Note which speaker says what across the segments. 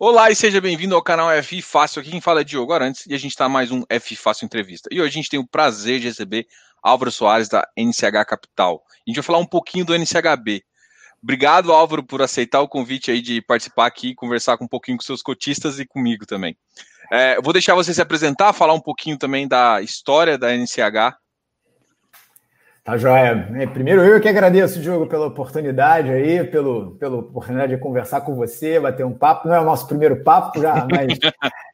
Speaker 1: Olá e seja bem-vindo ao canal F Fácil. Aqui quem fala é Diogo Arantes e a gente está mais um F Fácil Entrevista. E hoje a gente tem o prazer de receber Álvaro Soares da NCH Capital. A gente vai falar um pouquinho do NCHB. Obrigado, Álvaro, por aceitar o convite aí de participar aqui, conversar com um pouquinho com seus cotistas e comigo também. É, vou deixar você se apresentar, falar um pouquinho também da história da NCH
Speaker 2: Tá joia. É, primeiro, eu que agradeço, Diogo, pela oportunidade aí, pelo, pela oportunidade de conversar com você, bater um papo. Não é o nosso primeiro papo já, mas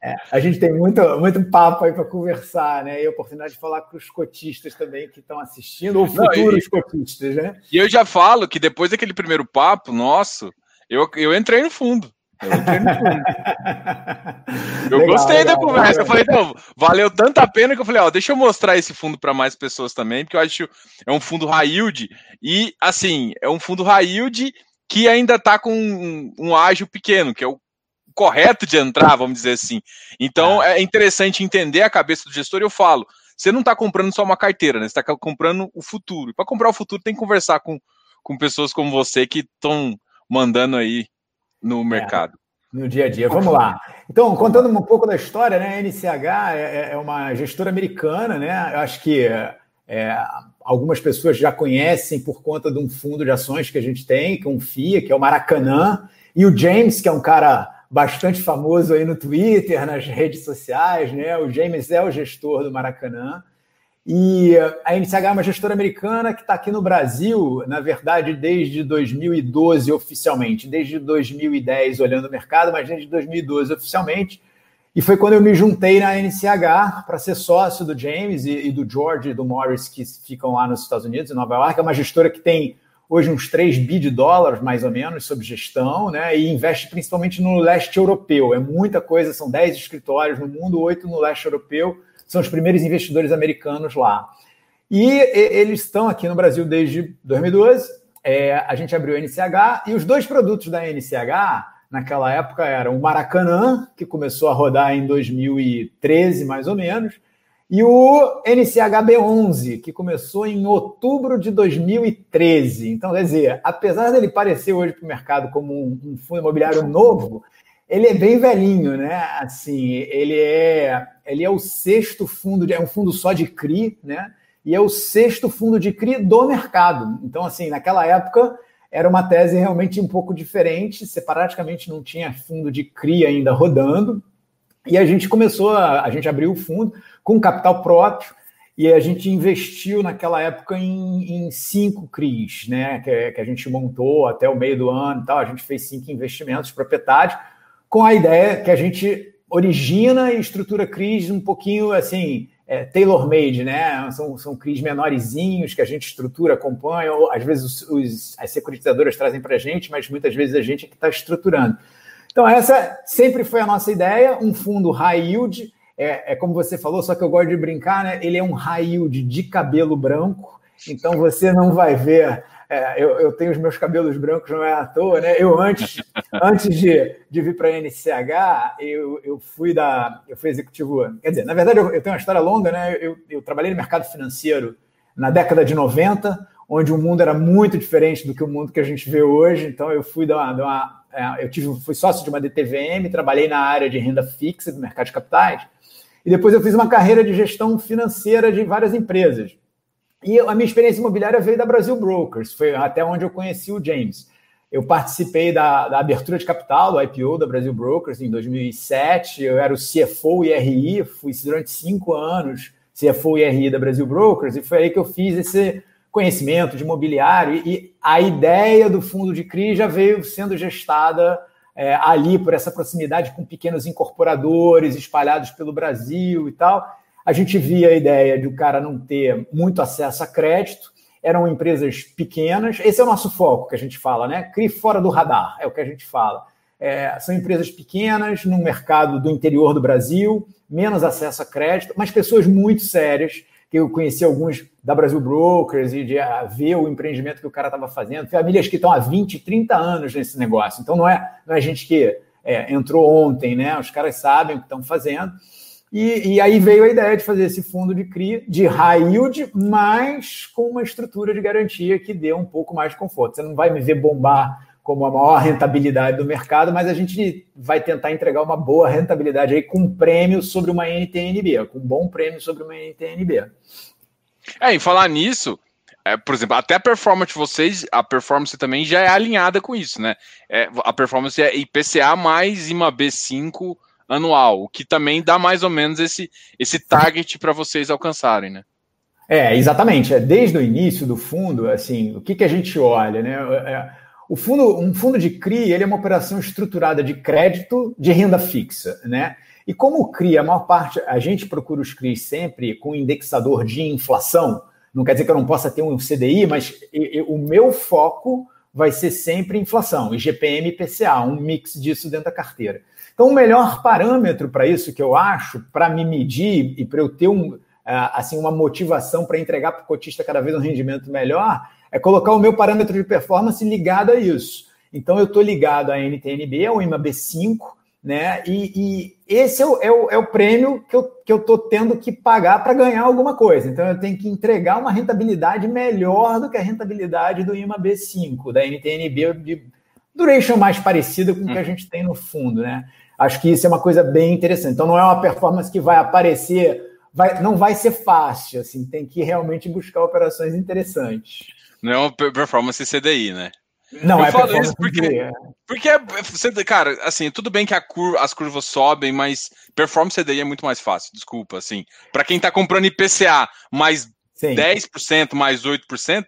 Speaker 2: é, a gente tem muito, muito papo aí para conversar, né? E a oportunidade de falar com os cotistas também que estão assistindo, ou futuros Não, e, cotistas, né?
Speaker 1: E eu já falo que depois daquele primeiro papo nosso, eu, eu entrei no fundo. Eu, legal, gostei legal, da conversa. Legal. Eu falei, não, valeu tanta a pena que eu falei, ó, deixa eu mostrar esse fundo para mais pessoas também, porque eu acho que é um fundo high yield e assim, é um fundo high yield que ainda está com um, um ágio pequeno, que é o correto de entrar, vamos dizer assim. Então é, é interessante entender a cabeça do gestor e eu falo, você não está comprando só uma carteira, né? Você está comprando o futuro. Para comprar o futuro tem que conversar com, com pessoas como você que estão mandando aí no é, mercado.
Speaker 2: É, no dia a dia. Vamos lá. Então, contando um pouco da história, né? A NCH é, é, é uma gestora americana, né? Eu acho que é, algumas pessoas já conhecem por conta de um fundo de ações que a gente tem, que é um FIA, que é o Maracanã, e o James, que é um cara bastante famoso aí no Twitter, nas redes sociais, né? O James é o gestor do Maracanã. E a NCH é uma gestora americana que está aqui no Brasil, na verdade, desde 2012 oficialmente, desde 2010 olhando o mercado, mas desde 2012 oficialmente. E foi quando eu me juntei na NCH para ser sócio do James e, e, do George e do Morris, que ficam lá nos Estados Unidos, em Nova York. É uma gestora que tem hoje uns 3 bi de dólares, mais ou menos, sob gestão, né? E investe principalmente no leste europeu. É muita coisa, são 10 escritórios no mundo, 8 no leste europeu são os primeiros investidores americanos lá. E eles estão aqui no Brasil desde 2012. É, a gente abriu a NCH e os dois produtos da NCH naquela época eram o Maracanã, que começou a rodar em 2013, mais ou menos, e o NCHB11, que começou em outubro de 2013. Então, quer dizer, apesar dele parecer hoje para o mercado como um, um fundo imobiliário novo, ele é bem velhinho, né? Assim, ele é, ele é o sexto fundo, é um fundo só de CRI, né? E é o sexto fundo de CRI do mercado. Então, assim, naquela época era uma tese realmente um pouco diferente. Você praticamente não tinha fundo de CRI ainda rodando. E a gente começou, a, a gente abriu o fundo com capital próprio e a gente investiu naquela época em, em cinco CRIs, né? Que, que, a gente montou até o meio do ano e tal. A gente fez cinco investimentos proprietários com a ideia que a gente origina e estrutura CRIs um pouquinho assim, é, tailor-made, né? São, são CRIs menorzinhos que a gente estrutura, acompanha, ou às vezes os, os, as securitizadoras trazem para a gente, mas muitas vezes a gente é que está estruturando. Então, essa sempre foi a nossa ideia, um fundo high yield, é, é, como você falou, só que eu gosto de brincar, né? Ele é um high yield de cabelo branco, então você não vai ver é, eu, eu, tenho os meus cabelos brancos, não é à toa, né? Eu antes, antes de, de vir para a NCH, eu, eu fui da. Eu fui executivo. Quer dizer, na verdade, eu, eu tenho uma história longa, né? Eu, eu, trabalhei no mercado financeiro na década de 90, onde o mundo era muito diferente do que o mundo que a gente vê hoje. Então, eu fui da uma. uma é, eu tive, fui sócio de uma DTVM, trabalhei na área de renda fixa do mercado de capitais, e depois eu fiz uma carreira de gestão financeira de várias empresas. E a minha experiência imobiliária veio da Brasil Brokers, foi até onde eu conheci o James. Eu participei da, da abertura de capital, do IPO da Brasil Brokers em 2007. Eu era o CFO e RI, fui durante cinco anos CFO e RI da Brasil Brokers, e foi aí que eu fiz esse conhecimento de imobiliário. E a ideia do fundo de CRI já veio sendo gestada é, ali por essa proximidade com pequenos incorporadores espalhados pelo Brasil e tal a gente via a ideia de o cara não ter muito acesso a crédito, eram empresas pequenas. Esse é o nosso foco que a gente fala, né? CRI fora do radar, é o que a gente fala. É, são empresas pequenas, no mercado do interior do Brasil, menos acesso a crédito, mas pessoas muito sérias, que eu conheci alguns da Brasil Brokers e de uh, ver o empreendimento que o cara estava fazendo, famílias que estão há 20, 30 anos nesse negócio. Então não é, não é gente que é, entrou ontem, né? Os caras sabem o que estão fazendo. E, e, aí veio a ideia de fazer esse fundo de CRI de high yield, mas com uma estrutura de garantia que dê um pouco mais de conforto. Você não vai me ver bombar como a maior rentabilidade do mercado, mas a gente vai tentar entregar uma boa rentabilidade aí com prêmio sobre uma NTNB, com um bom prêmio sobre uma NTNB.
Speaker 1: É, em falar nisso, é, por exemplo, até a performance de vocês, a performance também já é alinhada com isso, né? É, a performance é IPCA mais IMA B5 anual, o que também dá mais ou menos esse, esse target para vocês alcançarem, né?
Speaker 2: É, exatamente. É, desde o início do fundo, assim, o que, que a gente olha, né? É, o fundo, um fundo de CRI, ele é uma operação estruturada de crédito de renda fixa, né? E como o CRI, a maior parte, a gente procura os CRIs sempre com indexador de inflação, não quer dizer que eu não possa ter um CDI, mas o meu foco vai ser sempre inflação, IGPM e PCA, um mix disso dentro da carteira. Então, o melhor parâmetro para isso que eu acho, para me medir e para eu ter um, assim, uma motivação para entregar para o cotista cada vez um rendimento melhor, é colocar o meu parâmetro de performance ligado a isso. Então, eu estou ligado à NTNB, ao IMAB5, né? E, e esse é o, é, o, é o, prêmio que eu estou que eu tendo que pagar para ganhar alguma coisa. Então eu tenho que entregar uma rentabilidade melhor do que a rentabilidade do IMA B5, da NTNB, de duration mais parecida com o que a hum. gente tem no fundo, né? Acho que isso é uma coisa bem interessante. Então não é uma performance que vai aparecer, vai, não vai ser fácil, assim, tem que realmente buscar operações interessantes.
Speaker 1: Não é uma performance CDI, né?
Speaker 2: Não,
Speaker 1: eu
Speaker 2: é
Speaker 1: falo isso porque, porque é, cara, assim, tudo bem que curva, as curvas sobem, mas performance CDI é muito mais fácil, desculpa, assim. Para quem tá comprando IPCA mais Sim. 10%, mais 8%,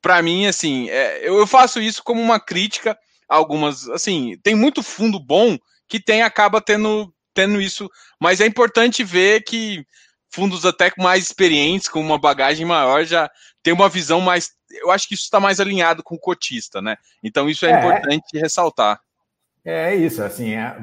Speaker 1: para mim, assim, é, eu, eu faço isso como uma crítica a algumas, assim, tem muito fundo bom que tem acaba tendo tendo isso, mas é importante ver que fundos até mais experientes, com uma bagagem maior, já tem uma visão mais eu acho que isso está mais alinhado com o cotista, né? Então isso é, é importante ressaltar.
Speaker 2: É isso, assim, é,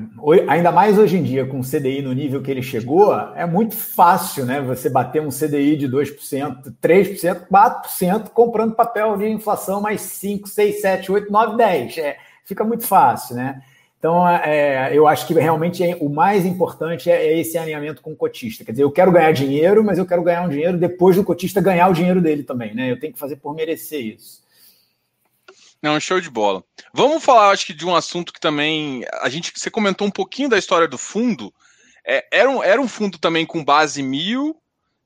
Speaker 2: ainda mais hoje em dia, com o CDI no nível que ele chegou, é muito fácil, né? Você bater um CDI de 2%, 3%, 4%, comprando papel de inflação mais 5, 6, 7, 8, 9, 10. É, fica muito fácil, né? Então, é, eu acho que realmente é, o mais importante é, é, esse alinhamento com o cotista. Quer dizer, eu quero ganhar dinheiro, mas eu quero ganhar um dinheiro depois do cotista ganhar o dinheiro dele também, né? Eu tenho que fazer por merecer isso.
Speaker 1: Não, show de bola. Vamos falar, acho que, de um assunto que também a gente. Você comentou um pouquinho da história do fundo. É, era, um, era um fundo também com base mil,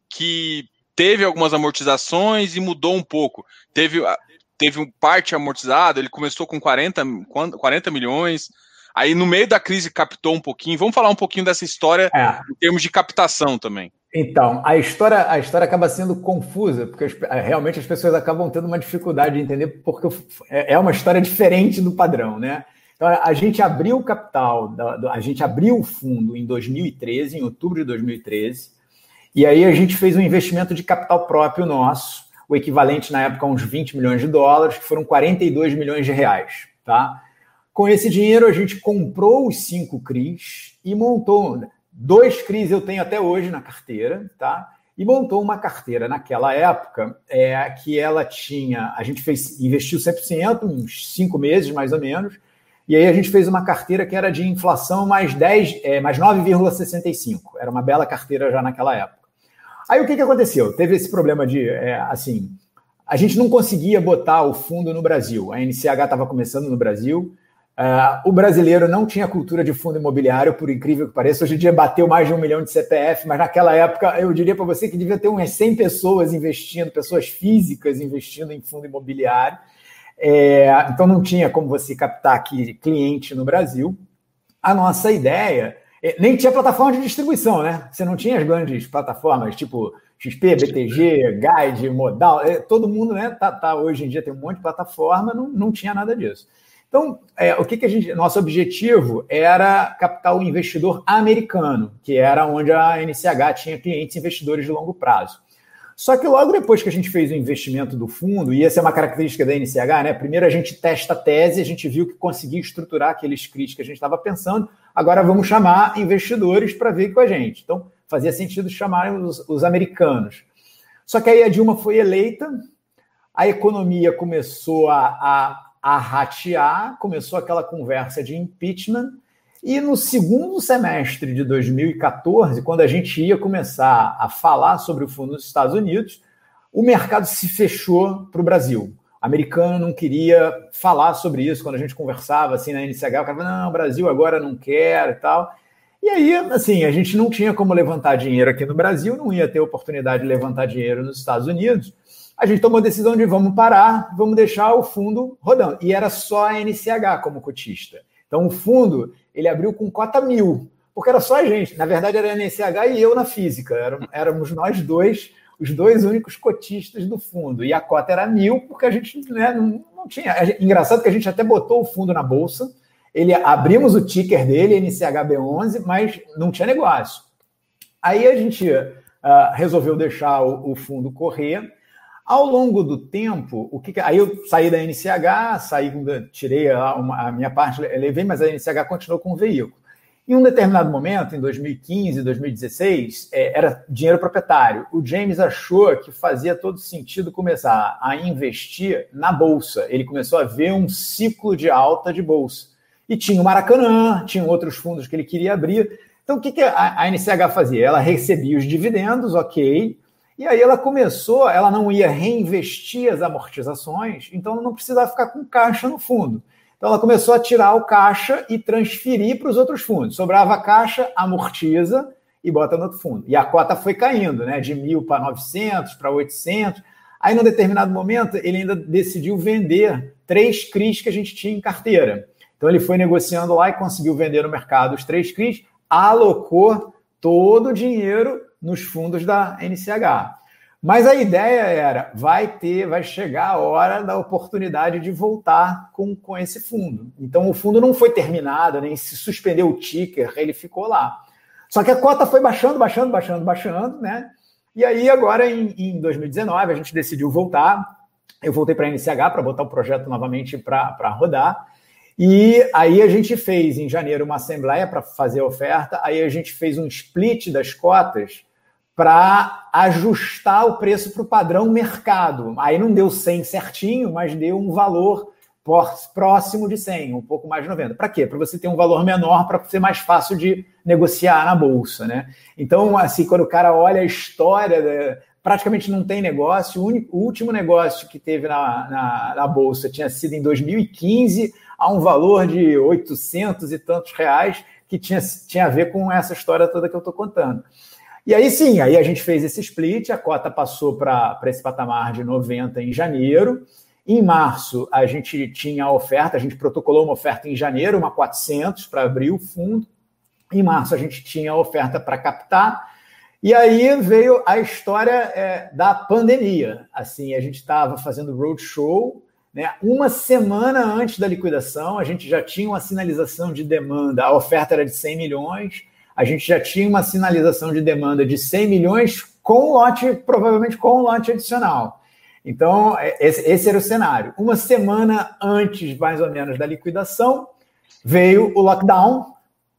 Speaker 1: que teve algumas amortizações e mudou um pouco. Teve, teve parte amortizada, ele começou com 40, 40 milhões Aí no meio da crise captou um pouquinho. Vamos falar um pouquinho dessa história é. em termos de captação também.
Speaker 2: Então, a história, a história acaba sendo confusa, porque realmente as pessoas acabam tendo uma dificuldade de entender, porque é, é uma história diferente do padrão, né? Então, a gente abriu o capital, a gente abriu o fundo em 2013, em outubro de 2013, e aí a gente fez um investimento de capital próprio nosso, o equivalente na época a uns 20 milhões de dólares, que foram 42 milhões de reais, tá? Com esse dinheiro, a gente comprou os cinco CRIs e montou. Dois CRIs eu tenho até hoje na carteira, tá? E montou uma carteira naquela época é, que ela tinha. A gente fez, investiu 100%, uns cinco meses mais ou menos, e aí a gente fez uma carteira que era de inflação mais 10, é, mais 9,65. Era uma bela carteira já naquela época. Aí o que, que aconteceu? Teve esse problema de, é, assim, a gente não conseguia botar o fundo no Brasil. A NCH estava começando no Brasil, Uh, o brasileiro não tinha cultura de fundo imobiliário, por incrível que pareça. Hoje em dia bateu mais de um milhão de CPF, mas naquela época eu diria para você que devia ter umas 100 pessoas investindo, pessoas físicas investindo em fundo imobiliário. É, então não tinha como você captar aqui cliente no Brasil. A nossa ideia é, nem tinha plataforma de distribuição, né? Você não tinha as grandes plataformas tipo XP, BTG, Guide, Modal. É, todo mundo, né? Tá, tá, hoje em dia tem um monte de plataforma, não, não tinha nada disso. Então, é, o que, que a gente. Nosso objetivo era captar o investidor americano, que era onde a NCH tinha clientes investidores de longo prazo. Só que logo depois que a gente fez o investimento do fundo, e essa é uma característica da NCH, né? Primeiro a gente testa a tese, a gente viu que conseguia estruturar aqueles CRIs que a gente estava pensando, agora vamos chamar investidores para vir com a gente. Então, fazia sentido chamar os, os americanos. Só que aí a Dilma foi eleita, a economia começou a, a a ratear, começou aquela conversa de impeachment, e no segundo semestre de 2014, quando a gente ia começar a falar sobre o fundo dos Estados Unidos, o mercado se fechou para o Brasil. americano não queria falar sobre isso quando a gente conversava assim na NCH, o cara falava, não, o Brasil agora não quer e tal. E aí, assim, a gente não tinha como levantar dinheiro aqui no Brasil, não ia ter oportunidade de levantar dinheiro nos Estados Unidos. A gente tomou a decisão de vamos parar, vamos deixar o fundo rodando. E era só a NCH como cotista. Então, o fundo, ele abriu com cota mil, porque era só a gente. Na verdade, era a NCH e eu na física. Éramos nós dois, os dois únicos cotistas do fundo. E a cota era mil, porque a gente né, não, não tinha. Engraçado que a gente até botou o fundo na bolsa, ele abrimos o ticker dele, NCHB11, mas não tinha negócio. Aí a gente uh, resolveu deixar o, o, fundo correr. Ao longo do tempo, o que, aí eu saí da NCH, saí, tirei a, uma, a minha parte, levei, mas a NCH continuou com o veículo. Em um determinado momento, em 2015, 2016, é, era dinheiro proprietário. O James achou que fazia todo sentido começar a investir na bolsa. Ele começou a ver um ciclo de alta de bolsa. E tinha o Maracanã, tinha outros fundos que ele queria abrir. Então, o que, que a, a NCH fazia? Ela recebia os dividendos, ok, e aí ela começou, ela não ia reinvestir as amortizações, então ela não precisava ficar com caixa no fundo. Então ela começou a tirar o caixa e transferir para os outros fundos. Sobrava caixa, amortiza e bota no outro fundo. E a cota foi caindo, né? De mil para 900, para 800. Aí, num determinado momento, ele ainda decidiu vender três CRIs que a gente tinha em carteira. Então ele foi negociando lá e conseguiu vender no mercado os três CRIs, alocou todo o dinheiro nos fundos da NCH. Mas a ideia era, vai ter, vai chegar a hora da oportunidade de voltar com, com esse fundo. Então o fundo não foi terminado, nem se suspendeu o ticker, ele ficou lá. Só que a cota foi baixando, baixando, baixando, baixando, né? E aí agora em, em 2019 a gente decidiu voltar. Eu voltei para a NCH para botar o projeto novamente para rodar. E aí a gente fez em janeiro uma assembleia para fazer a oferta, aí a gente fez um split das cotas para ajustar o preço para o padrão mercado. Aí não deu 100 certinho, mas deu um valor próximo de 100, um pouco mais de 90. Para quê? Para você ter um valor menor, para ser mais fácil de negociar na bolsa, né? Então, assim, quando o cara olha a história, praticamente não tem negócio. O, único, o último negócio que teve na, na, na bolsa tinha sido em 2015 a um valor de 800 e tantos reais, que tinha, tinha a ver com essa história toda que eu estou contando. E aí sim, aí a gente fez esse split, a cota passou para esse patamar de 90 em janeiro. Em março, a gente tinha a oferta, a gente protocolou uma oferta em janeiro, uma 400 para abrir o fundo. Em março, a gente tinha a oferta para captar. E aí veio a história é, da pandemia. Assim, a gente estava fazendo roadshow né? Uma semana antes da liquidação, a gente já tinha uma sinalização de demanda, a oferta era de 100 milhões, a gente já tinha uma sinalização de demanda de 100 milhões com lote, provavelmente com lote adicional. Então, é, esse, era o cenário. Uma semana antes, mais ou menos, da liquidação, veio o lockdown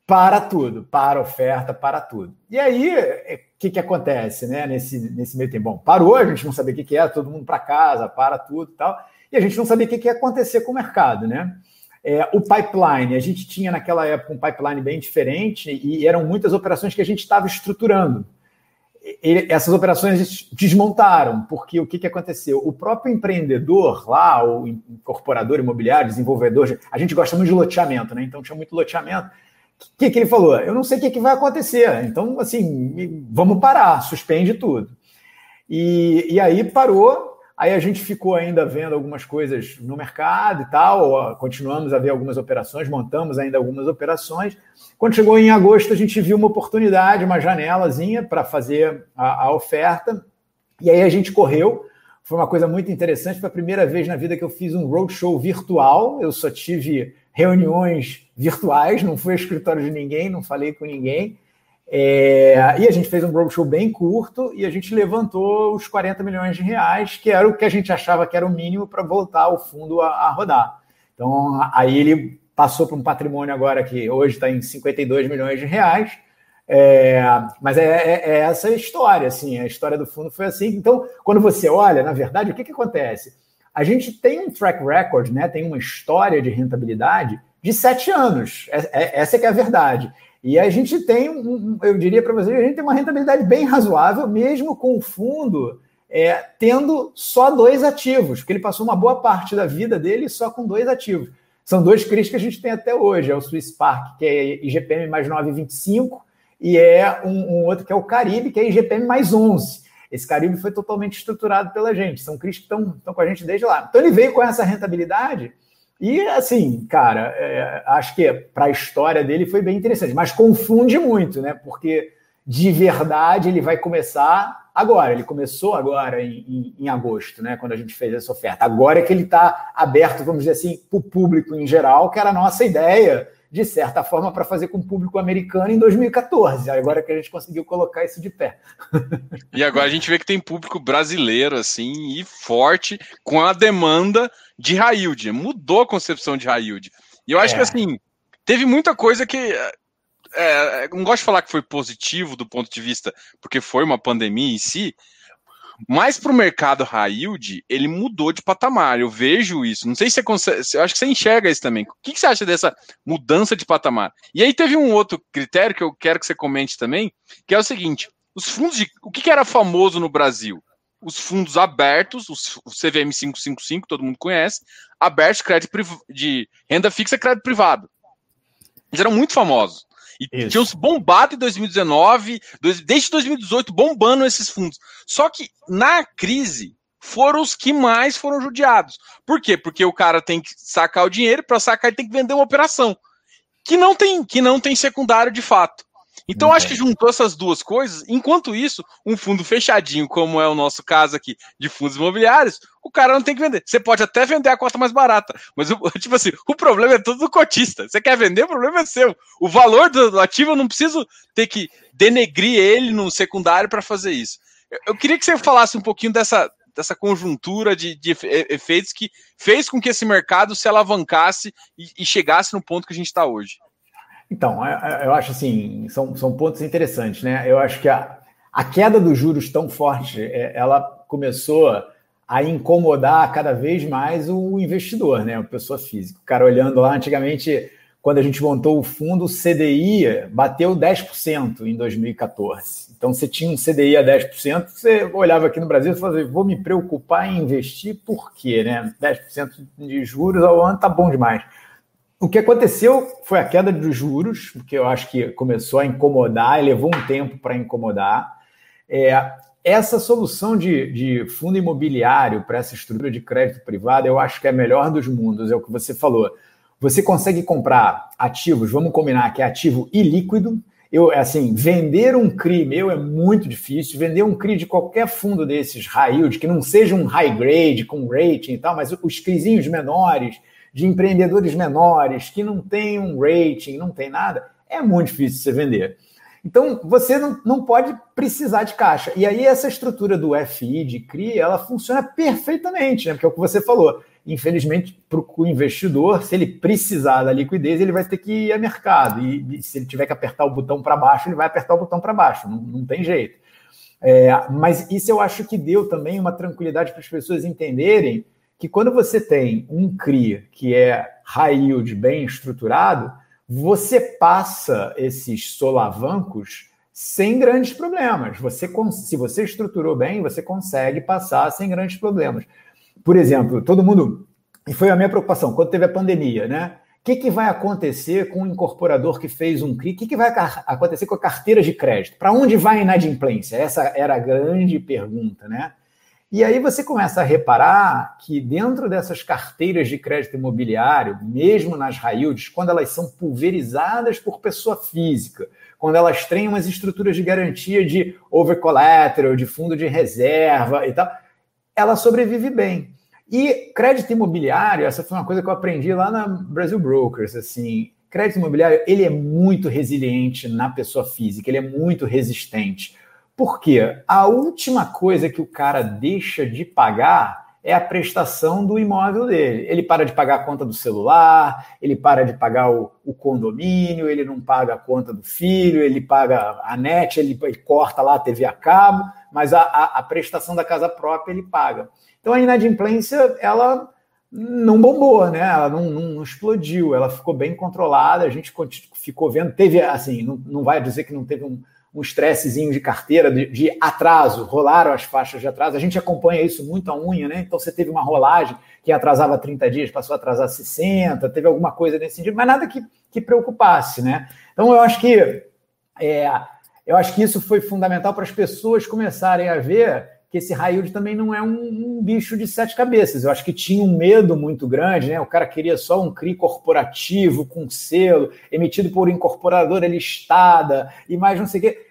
Speaker 2: para tudo, para oferta, para tudo. E aí, o é, que, que acontece né, nesse, nesse meio tempo? Bom, parou, a gente não sabia o que, que era, todo mundo para casa, para tudo e tal e a gente não sabia o que ia acontecer com o mercado, né? É, o pipeline, a gente tinha naquela época um pipeline bem diferente e eram muitas operações que a gente estava estruturando. E essas operações desmontaram, porque o que, que aconteceu? O próprio empreendedor lá, o incorporador imobiliário, desenvolvedor, a gente gosta muito de loteamento, né? Então tinha muito loteamento. O que, que ele falou? Eu não sei o que, que vai acontecer. Então, assim, vamos parar, suspende tudo. E, e aí parou, Aí a gente ficou ainda vendo algumas coisas no mercado e tal, continuamos a ver algumas operações, montamos ainda algumas operações. Quando chegou em agosto, a gente viu uma oportunidade, uma janelazinha para fazer a, a, oferta, e aí a gente correu. Foi uma coisa muito interessante, foi a primeira vez na vida que eu fiz um roadshow virtual. Eu só tive reuniões virtuais, não fui ao escritório de ninguém, não falei com ninguém. É, e a gente fez um roadshow bem curto e a gente levantou os 40 milhões de reais, que era o que a gente achava que era o mínimo para voltar o fundo a, a, rodar. Então, aí ele passou para um patrimônio agora que hoje está em 52 milhões de reais. É, mas é, é, é, essa história, assim, a história do fundo foi assim. Então, quando você olha, na verdade, o que, que acontece? A gente tem um track record, né? Tem uma história de rentabilidade de sete anos. É, é, essa é que é a verdade. E a gente tem, um, eu diria para vocês, a gente tem uma rentabilidade bem razoável, mesmo com o fundo é, tendo só dois ativos, porque ele passou uma boa parte da vida dele só com dois ativos. São dois CRIs que a gente tem até hoje, é o Swiss Park, que é IGPM mais 9,25, e é um, um, outro que é o Caribe, que é IGPM mais 11. Esse Caribe foi totalmente estruturado pela gente, são CRIs que estão com a gente desde lá. Então ele veio com essa rentabilidade e, assim, cara, é, acho que para a história dele foi bem interessante, mas confunde muito, né? Porque de verdade ele vai começar agora. Ele começou agora em, em, em agosto, né? Quando a gente fez essa oferta. Agora é que ele está aberto, vamos dizer assim, para o público em geral, que era a nossa ideia, de certa forma, para fazer com o público americano em 2014. Agora que a gente conseguiu colocar isso de pé.
Speaker 1: E agora a gente vê que tem público brasileiro, assim, e forte, com a demanda de Railde. Mudou a concepção de Railde. E eu acho é. que, assim, teve muita coisa que é, não gosto de falar que foi positivo do ponto de vista, porque foi uma pandemia em si, mas para o mercado high yield, ele mudou de patamar. Eu vejo isso. Não sei se você consegue. Eu acho que você enxerga isso também. O que, você acha dessa mudança de patamar? E aí teve um outro critério que eu quero que você comente também, que é o seguinte: os fundos de. O que, era famoso no Brasil? Os fundos abertos, os, o CVM 555, todo mundo conhece, abertos crédito de renda fixa crédito privado. Eles eram muito famosos. E Isso. tinham se bombado em 2019, desde 2018, bombando esses fundos. Só que na crise foram os que mais foram judiados. Por quê? Porque o cara tem que sacar o dinheiro, para sacar ele tem que vender uma operação que não tem, que não tem secundário de fato. Então, acho que juntou essas duas coisas. Enquanto isso, um fundo fechadinho, como é o nosso caso aqui de fundos imobiliários, o cara não tem que vender. Você pode até vender a cota mais barata, mas, tipo assim, o problema é todo do cotista. Você quer vender, o problema é seu. O valor do ativo eu não preciso ter que denegrir ele no secundário para fazer isso. Eu queria que você falasse um pouquinho dessa, dessa conjuntura de, de, efeitos que fez com que esse mercado se alavancasse e, e chegasse no ponto que a gente está hoje.
Speaker 2: Então, é, é, eu acho assim, são, são pontos interessantes, né? Eu acho que a, a queda dos juros tão forte, é, ela começou a incomodar cada vez mais o investidor, né? A pessoa física. O cara olhando lá, antigamente, quando a gente montou o fundo, o CDI bateu 10% em 2014. Então, você tinha um CDI a 10%, você olhava aqui no Brasil e falava, vou me preocupar em investir, por quê? Né? 10% de juros ao ano tá bom demais. O que aconteceu foi a queda dos juros, porque eu acho que começou a incomodar levou um tempo para incomodar. É, essa solução de, de fundo imobiliário para essa estrutura de crédito privado, eu acho que é a melhor dos mundos, é o que você falou. Você consegue comprar ativos, vamos combinar que é ativo ilíquido. Eu, assim, vender um CRI meu é muito difícil. Vender um CRI de qualquer fundo desses high yield, que não seja um high grade com rating e tal, mas os CRIzinhos menores, de empreendedores menores que não tem um rating, não tem nada, é muito difícil você vender. Então, você não, não pode precisar de caixa. E aí, essa estrutura do FI, de CRI, ela funciona perfeitamente, né? Porque é o que você falou. Infelizmente, para o investidor, se ele precisar da liquidez, ele vai ter que ir ao mercado. E, e se ele tiver que apertar o botão para baixo, ele vai apertar o botão para baixo. Não, não tem jeito. É, mas isso eu acho que deu também uma tranquilidade para as pessoas entenderem que quando você tem um CRI que é high yield bem estruturado, você passa esses solavancos sem grandes problemas. Você, se você estruturou bem, você consegue passar sem grandes problemas. Por exemplo, todo mundo. E foi a minha preocupação quando teve a pandemia, né? O que, que vai acontecer com o incorporador que fez um CRI? O que, que vai acontecer com a carteira de crédito? Para onde vai a inadimplência? Essa era a grande pergunta, né? E aí você começa a reparar que dentro dessas carteiras de crédito imobiliário, mesmo nas raildes, quando elas são pulverizadas por pessoa física, quando elas têm umas estruturas de garantia de over collateral, de fundo de reserva e tal, ela sobrevive bem. E crédito imobiliário, essa foi uma coisa que eu aprendi lá na Brasil Brokers, assim, crédito imobiliário, ele é muito resiliente na pessoa física, ele é muito resistente. Porque a última coisa que o cara deixa de pagar é a prestação do imóvel dele. Ele para de pagar a conta do celular, ele para de pagar o, o condomínio, ele não paga a conta do filho, ele paga a net, ele, ele corta lá a TV a cabo, mas a, a, a prestação da casa própria ele paga. Então a inadimplência, ela não bombou, né? Ela não, não, não, explodiu, ela ficou bem controlada, a gente ficou vendo, teve assim, não, não vai dizer que não teve um, um estressezinho de carteira, de, de, atraso, rolaram as faixas de atraso. A gente acompanha isso muito a unha, né? Então você teve uma rolagem que atrasava 30 dias, passou a atrasar 60, teve alguma coisa nesse sentido, mas nada que, que preocupasse, né? Então eu acho que é, eu acho que isso foi fundamental para as pessoas começarem a ver que esse Railde também não é um, um, bicho de sete cabeças. Eu acho que tinha um medo muito grande, né? O cara queria só um CRI corporativo com selo, emitido por incorporadora listada e mais não sei o quê.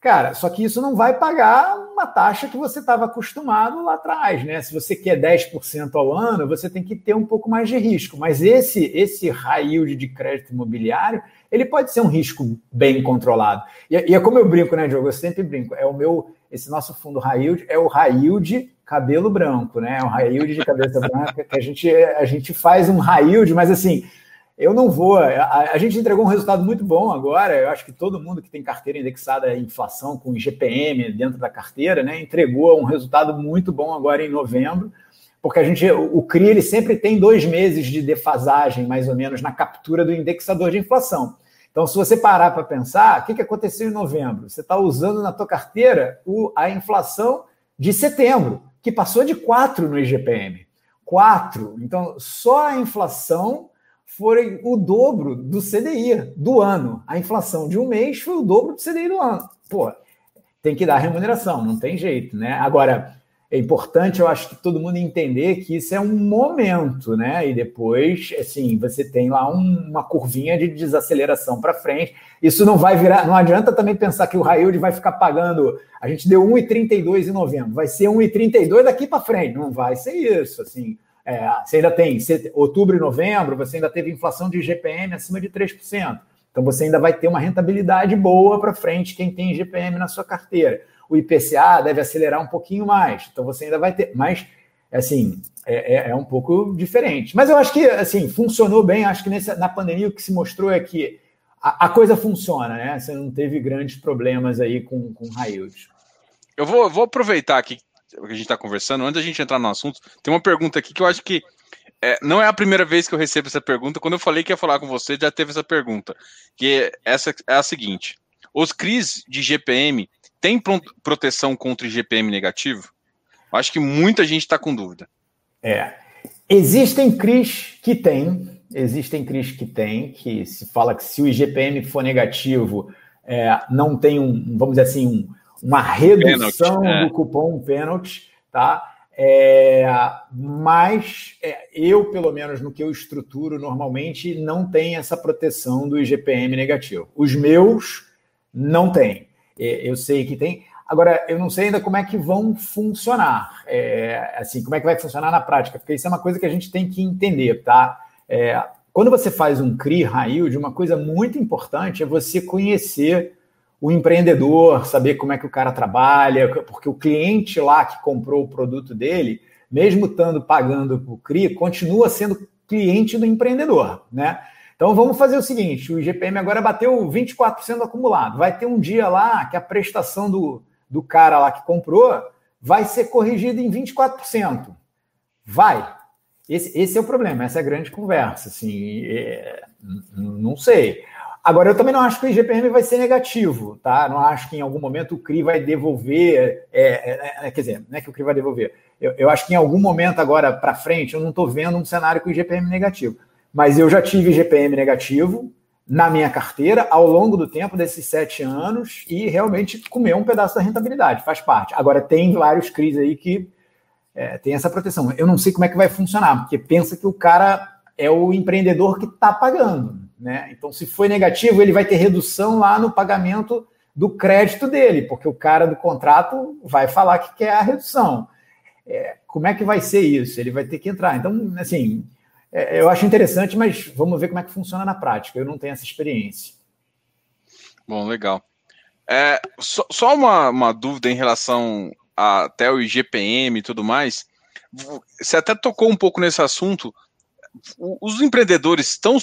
Speaker 2: Cara, só que isso não vai pagar uma taxa que você estava acostumado lá atrás, né? Se você quer 10% ao ano, você tem que ter um pouco mais de risco. Mas esse esse high yield de crédito imobiliário, ele pode ser um risco bem controlado. E, e é como eu brinco, né, Diogo? Eu sempre brinco. É o meu esse nosso fundo yield é o yield cabelo branco, né? É o high yield de cabeça branca que a gente a gente faz um yield, mas assim, eu não vou. A, a, gente entregou um resultado muito bom agora. Eu acho que todo mundo que tem carteira indexada à inflação com IGPM dentro da carteira, né, entregou um resultado muito bom agora em novembro, porque a gente, o, o CRI ele sempre tem dois meses de defasagem, mais ou menos, na captura do indexador de inflação. Então, se você parar para pensar, o que, que aconteceu em novembro? Você está usando na tua carteira a inflação de setembro, que passou de 4 no IGPM. 4. Então, só a inflação foi o dobro do CDI do ano. A inflação de um mês foi o dobro do CDI do ano. Pô, tem que dar remuneração, não tem jeito, né? Agora, é importante, eu acho que todo mundo entender que isso é um momento, né? E depois, assim, você tem lá um, uma curvinha de desaceleração para frente. Isso não vai virar, não adianta também pensar que o Railde vai ficar pagando. A gente deu 1,32 em novembro, vai ser 1,32 daqui para frente. Não vai ser isso, assim. É, você ainda tem outubro e novembro, você ainda teve inflação de IGPM acima de 3%. Então você ainda vai ter uma rentabilidade boa para frente quem tem IGPM na sua carteira o IPCA deve acelerar um pouquinho mais. Então você ainda vai ter. Mas, assim, é, é, é um pouco diferente. Mas eu acho que, assim, funcionou bem. Acho que nessa, na pandemia o que se mostrou é que a, a coisa funciona, né? Você não teve grandes problemas aí com, com Railde.
Speaker 1: Eu vou, vou aproveitar aqui que a gente está conversando, antes da gente entrar no assunto, tem uma pergunta aqui que eu acho que é, não é a primeira vez que eu recebo essa pergunta. Quando eu falei que ia falar com você, já teve essa pergunta. Que essa é a seguinte: os CRIs de GPM tem proteção contra IGPM negativo? Acho que muita gente está com dúvida.
Speaker 2: É. Existem CRIs que têm, existem CRIs que têm, que se fala que se o IGPM for negativo, é, não tem um, vamos dizer assim, um, uma redução penalty, é. do cupom pênalti, tá? É, mas é, eu, pelo menos no que eu estruturo normalmente, não tem essa proteção do IGPM negativo. Os meus não têm. Eu sei que tem. Agora, eu não sei ainda como é que vão funcionar, é, assim, como é que vai funcionar na prática, porque isso é uma coisa que a gente tem que entender, tá? É, quando você faz um CRI raio de uma coisa muito importante é você conhecer o empreendedor, saber como é que o cara trabalha, porque o cliente lá que comprou o produto dele, mesmo estando pagando o CRI, continua sendo cliente do empreendedor, né? Então vamos fazer o seguinte: o IGPM agora bateu 24% acumulado. Vai ter um dia lá que a prestação do, do cara lá que comprou vai ser corrigida em 24%. Vai. Esse, esse é o problema, essa é a grande conversa. Assim, é, não sei. Agora, eu também não acho que o IGPM vai ser negativo, tá? Não acho que em algum momento o CRI vai devolver. É, é, é, quer dizer, não é que o CRI vai devolver. Eu, eu acho que em algum momento agora para frente, eu não estou vendo um cenário com o IGPM negativo. Mas eu já tive GPM negativo na minha carteira ao longo do tempo desses sete anos e realmente comeu um pedaço da rentabilidade, faz parte. Agora, tem vários CRIs aí que é, tem essa proteção. Eu não sei como é que vai funcionar, porque pensa que o cara é o empreendedor que está pagando. Né? Então, se foi negativo, ele vai ter redução lá no pagamento do crédito dele, porque o cara do contrato vai falar que quer a redução. É, como é que vai ser isso? Ele vai ter que entrar. Então, assim, é, eu acho interessante, mas vamos ver como é que funciona na prática. Eu não tenho essa experiência.
Speaker 1: Bom, legal. É, só, só uma, uma, dúvida em relação a, até o IGPM e tudo mais. Você até tocou um pouco nesse assunto. Os empreendedores estão,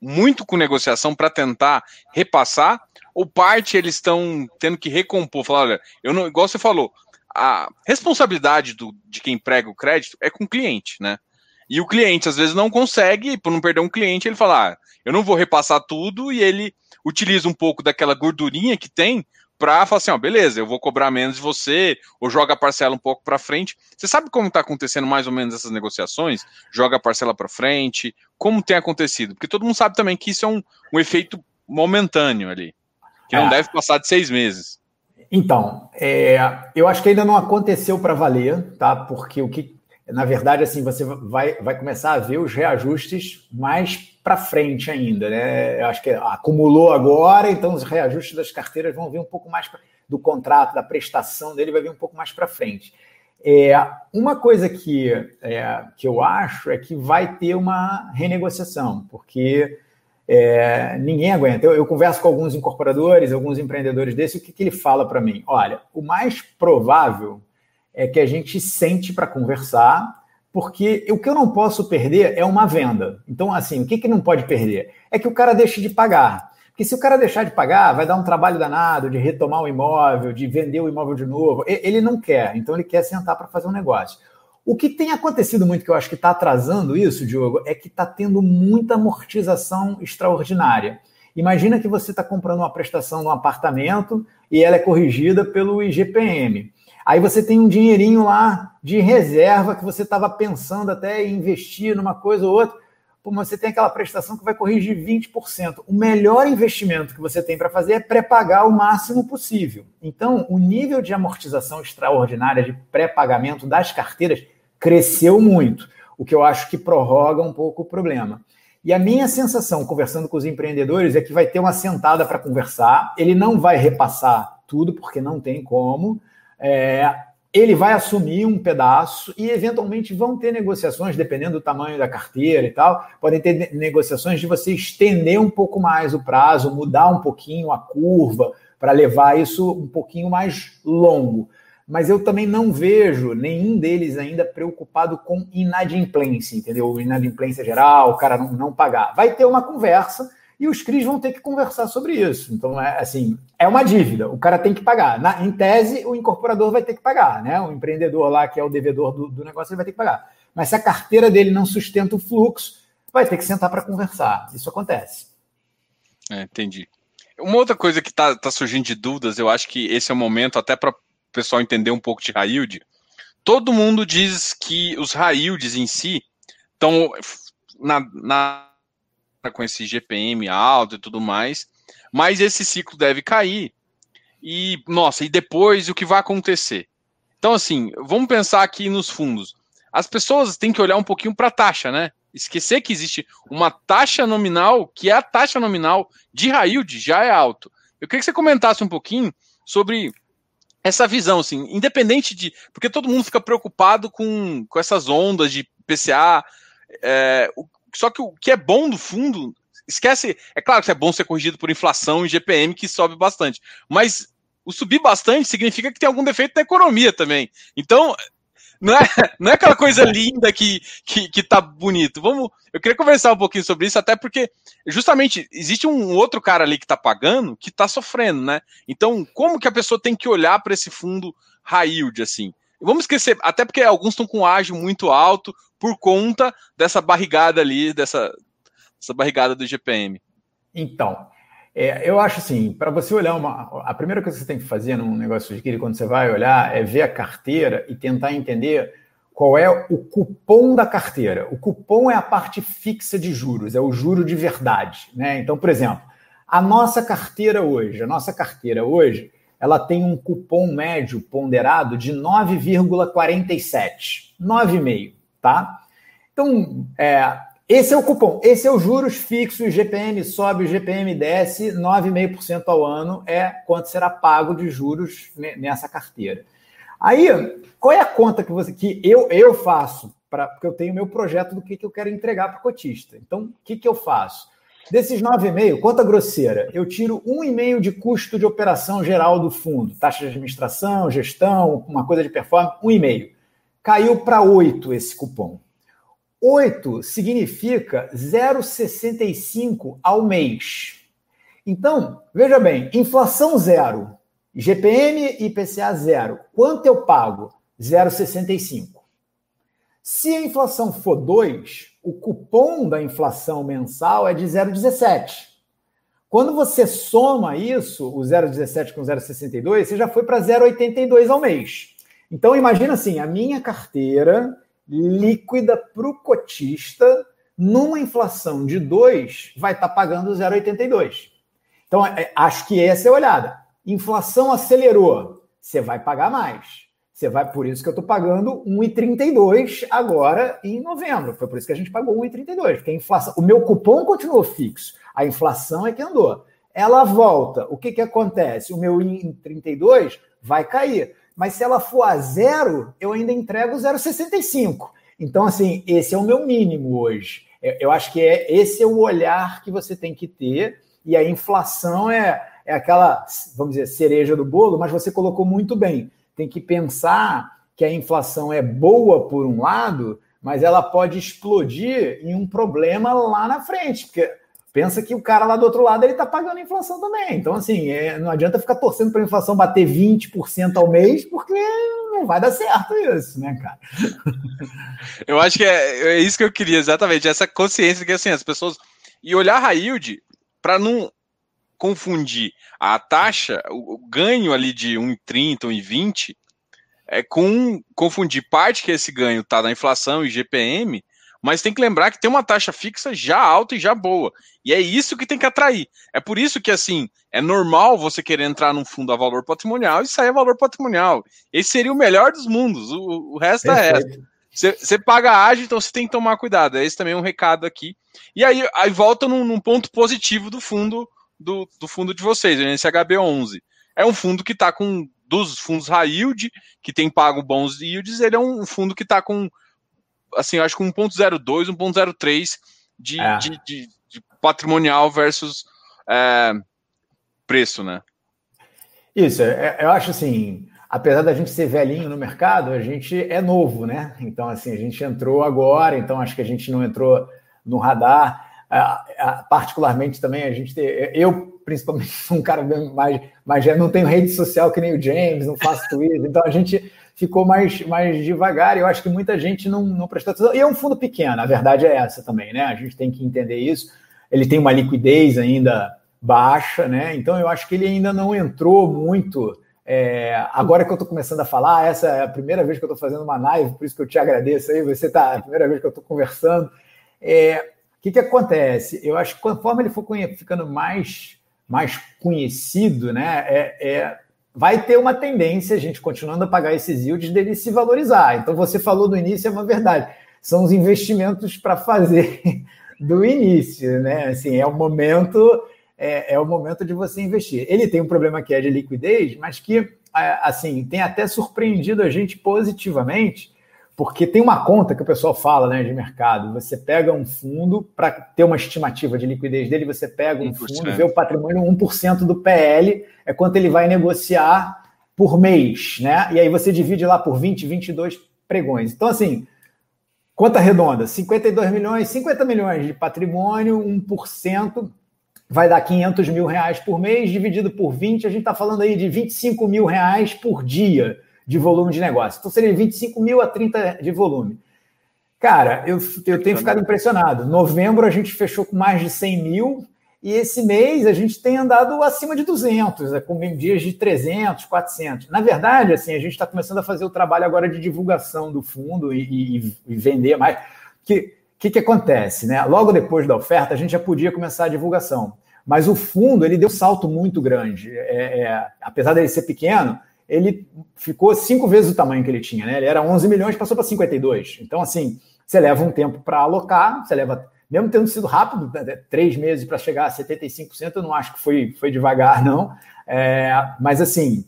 Speaker 1: muito com negociação para tentar repassar, ou parte eles estão tendo que recompor? Falar, olha, eu não, igual você falou, a responsabilidade do, de quem emprega o crédito é com o cliente, né? E o cliente às vezes não consegue, por não perder um cliente, ele fala: ah, eu não vou repassar tudo, e ele utiliza um pouco daquela gordurinha que tem para falar assim, ó, beleza, eu vou cobrar menos de você, ou joga a parcela um pouco para frente. Você sabe como está acontecendo mais ou menos essas negociações? Joga a parcela para frente, como tem acontecido? Porque todo mundo sabe também que isso é um, um efeito momentâneo ali, que não é. deve passar de seis meses.
Speaker 2: Então, é, eu acho que ainda não aconteceu para valer, tá? Porque o que, na verdade, assim, você vai, vai começar a ver os reajustes mais para frente ainda, né? Eu acho que acumulou agora, então os reajustes das carteiras vão vir um pouco mais pra, do contrato, da prestação dele, vai vir um pouco mais para frente. É, uma coisa que, é, que eu acho é que vai ter uma renegociação, porque é, ninguém aguenta. Eu, eu, converso com alguns incorporadores, alguns empreendedores desse, o que, que ele fala para mim? Olha, o mais provável é que a gente sente para conversar, porque o que eu não posso perder é uma venda. Então, assim, o que, que não pode perder? É que o cara deixe de pagar. Porque se o cara deixar de pagar, vai dar um trabalho danado de retomar o imóvel, de vender o imóvel de novo. Ele não quer, então ele quer sentar para fazer um negócio. O que tem acontecido muito, que eu acho que está atrasando isso, Diogo, é que está tendo muita amortização extraordinária. Imagina que você está comprando uma prestação de um apartamento e ela é corrigida pelo IGPM. Aí você tem um dinheirinho lá de reserva que você estava pensando até em investir numa coisa ou outra. Pô, mas você tem aquela prestação que vai corrigir 20%. O melhor investimento que você tem para fazer é pré-pagar o máximo possível. Então, o nível de amortização extraordinária de pré-pagamento das carteiras cresceu muito, o que eu acho que prorroga um pouco o problema. E a minha sensação, conversando com os empreendedores, é que vai ter uma sentada para conversar. Ele não vai repassar tudo, porque não tem como. É, ele vai assumir um pedaço e, eventualmente, vão ter negociações, dependendo do tamanho da carteira e tal. Podem ter negociações de você estender um pouco mais o prazo, mudar um pouquinho a curva, para levar isso um pouquinho mais longo mas eu também não vejo nenhum deles ainda preocupado com inadimplência, entendeu? Inadimplência geral, o cara não, não pagar. Vai ter uma conversa e os CRIs vão ter que conversar sobre isso. Então, é assim, é uma dívida, o cara tem que pagar. Na, em tese, o incorporador vai ter que pagar, né? O empreendedor lá, que é o devedor do, do negócio, ele vai ter que pagar. Mas se a carteira dele não sustenta o fluxo, vai ter que sentar para conversar. Isso acontece.
Speaker 1: É, entendi. Uma outra coisa que está tá surgindo de dúvidas, eu acho que esse é o momento até para pessoal entender um pouco de Railde, todo mundo diz que os Raildes em si estão na, na, com esse GPM alto e tudo mais, mas esse ciclo deve cair. E, nossa, e depois o que vai acontecer? Então, assim, vamos pensar aqui nos fundos. As pessoas têm que olhar um pouquinho para a taxa, né? Esquecer que existe uma taxa nominal, que é a taxa nominal de Railde, já é alto. Eu queria que você comentasse um pouquinho sobre essa visão, assim, independente de. Porque todo mundo fica preocupado com, com essas ondas de PCA. É, o, só que o que é bom do fundo, esquece. É claro que é bom ser corrigido por inflação e GPM, que sobe bastante. Mas o subir bastante significa que tem algum defeito na economia também. Então, não é, não é aquela coisa linda que, que, que tá bonito. Vamos, eu queria conversar um pouquinho sobre isso, até porque justamente existe um outro cara ali que tá pagando que tá sofrendo, né? Então, como que a pessoa tem que olhar para esse fundo high yield assim? Vamos esquecer, até porque alguns estão com ágio muito alto por conta dessa barrigada ali, dessa, dessa barrigada do GPM.
Speaker 2: Então, é, eu acho assim, para você olhar uma. A primeira coisa que você tem que fazer num negócio de quando você vai olhar, é ver a carteira e tentar entender qual é o cupom da carteira. O cupom é a parte fixa de juros, é o juro de verdade. Né? Então, por exemplo, a nossa carteira hoje, a nossa carteira hoje, ela tem um cupom médio ponderado de 9,47, 9,5, tá? Então, é, esse é o cupom, esse é o juros fixo, o GPM sobe, GPM desce, 9,5% ao ano é quanto será pago de juros nessa carteira. Aí, qual é a conta que você que eu, eu faço? Pra, porque eu tenho meu projeto do que, que eu quero entregar para o cotista. Então, o que, que eu faço? Desses 9,5, conta grosseira, eu tiro 1,5 de custo de operação geral do fundo, taxa de administração, gestão, uma coisa de performance, 1,5. Caiu para 8 esse cupom. 8 significa 0,65 ao mês. Então, veja bem, inflação zero, GPM e IPCA zero. Quanto eu pago? 0,65. Se a inflação for 2, o cupom da inflação mensal é de 0,17. Quando você soma isso, o 0,17 com 0,62, você já foi para 0,82 ao mês. Então imagina assim, a minha carteira líquida para o cotista, numa inflação de 2, vai estar tá pagando 0,82. Então, é, acho que essa é a olhada. Inflação acelerou, você vai pagar mais. Você vai, por isso que eu estou pagando 1,32 agora em novembro. Foi por isso que a gente pagou 1,32, porque a inflação, o meu cupom continuou fixo, a inflação é que andou. Ela volta, o que, que acontece? O meu 1,32 vai cair, mas se ela for a zero, eu ainda entrego 0,65. Então, assim, esse é o meu mínimo hoje. Eu acho que é, esse é o olhar que você tem que ter, e a inflação é, é aquela, vamos dizer, cereja do bolo, mas você colocou muito bem tem que pensar que a inflação é boa por um lado, mas ela pode explodir em um problema lá na frente, porque pensa que o cara lá do outro lado ele está pagando a inflação também. Então, assim, é, não adianta ficar torcendo para a inflação bater 20% ao mês, porque não vai dar certo isso, né, cara?
Speaker 1: Eu acho que é, é isso que eu queria, exatamente, essa consciência que assim, as pessoas. E olhar a yield para não confundir a taxa, o, ganho ali de 1,30, 1,20, é com confundir parte que esse ganho está na inflação e GPM, mas tem que lembrar que tem uma taxa fixa já alta e já boa. E é isso que tem que atrair. É por isso que, assim, é normal você querer entrar num fundo a valor patrimonial e sair a valor patrimonial. Esse seria o melhor dos mundos. O, o resto é resto. Você paga ágil, então você tem que tomar cuidado. Esse também é um recado aqui. E aí, aí volta num, num ponto positivo do fundo do, do fundo de vocês, o NSHB11. É um fundo que está com, dos fundos high yield, que tem pago bons yields, ele é um fundo que está com, assim, acho que 1.02, 1.03 de, é. de, de, de, patrimonial versus é, preço, né?
Speaker 2: Isso, é, eu acho assim, apesar da gente ser velhinho no mercado, a gente é novo, né? Então, assim, a gente entrou agora, então acho que a gente não entrou no radar particularmente também a gente eu principalmente sou um cara mais já não tenho rede social que nem o James não faço Twitter então a gente ficou mais mais devagar. Eu acho que muita gente não, não prestou atenção. E é um fundo pequeno a verdade é essa também né? A gente tem que entender isso. Ele tem uma liquidez ainda baixa né? Então eu acho que ele ainda não entrou muito é, agora que eu estou começando a falar essa é a primeira vez que eu estou fazendo uma live por isso que eu te agradeço aí você tá é a primeira vez que eu estou conversando. É, que, que acontece? Eu acho que conforme ele for ficando mais, mais conhecido, né, é, é, vai ter uma tendência, a gente continuando a pagar esses yields, dele se valorizar. Então, você falou no início, é uma verdade. São os investimentos para fazer do início, né? Assim, é o momento é, é, o momento de você investir. Ele tem um problema que é de liquidez, mas que assim tem até surpreendido a gente positivamente, porque tem uma conta que o pessoal fala né, de mercado. Você pega um fundo para ter uma estimativa de liquidez dele, você pega um 1%. fundo, vê o patrimônio 1% do PL, é quanto ele vai negociar por mês, né? E aí você divide lá por 20, 22 pregões. Então, assim, conta redonda: 52 milhões, 50 milhões de patrimônio, 1% vai dar 500 mil reais por mês, dividido por 20, a gente está falando aí de 25 mil reais por dia de volume de negócio. Então seria 25 mil a 30 de volume. Cara, eu, eu tenho ficado impressionado. Novembro a gente fechou com mais de 100 mil e esse mês a gente tem andado acima de 200, né, com dias de 300, 400. Na verdade, assim, a gente está começando a fazer o trabalho agora de divulgação do fundo e, e, e vender mais. Que que, que acontece, né? Logo depois da oferta, a gente já podia começar a divulgação. Mas o fundo ele deu um salto muito grande. É, é, apesar dele ser pequeno, ele ficou cinco vezes o tamanho que ele tinha, né? Ele era 11 milhões, passou para 52. Então, assim, você leva um tempo para alocar, você leva, mesmo tendo sido rápido, né, três meses para chegar a 75%, eu não acho que foi, foi devagar, não. É, mas, assim,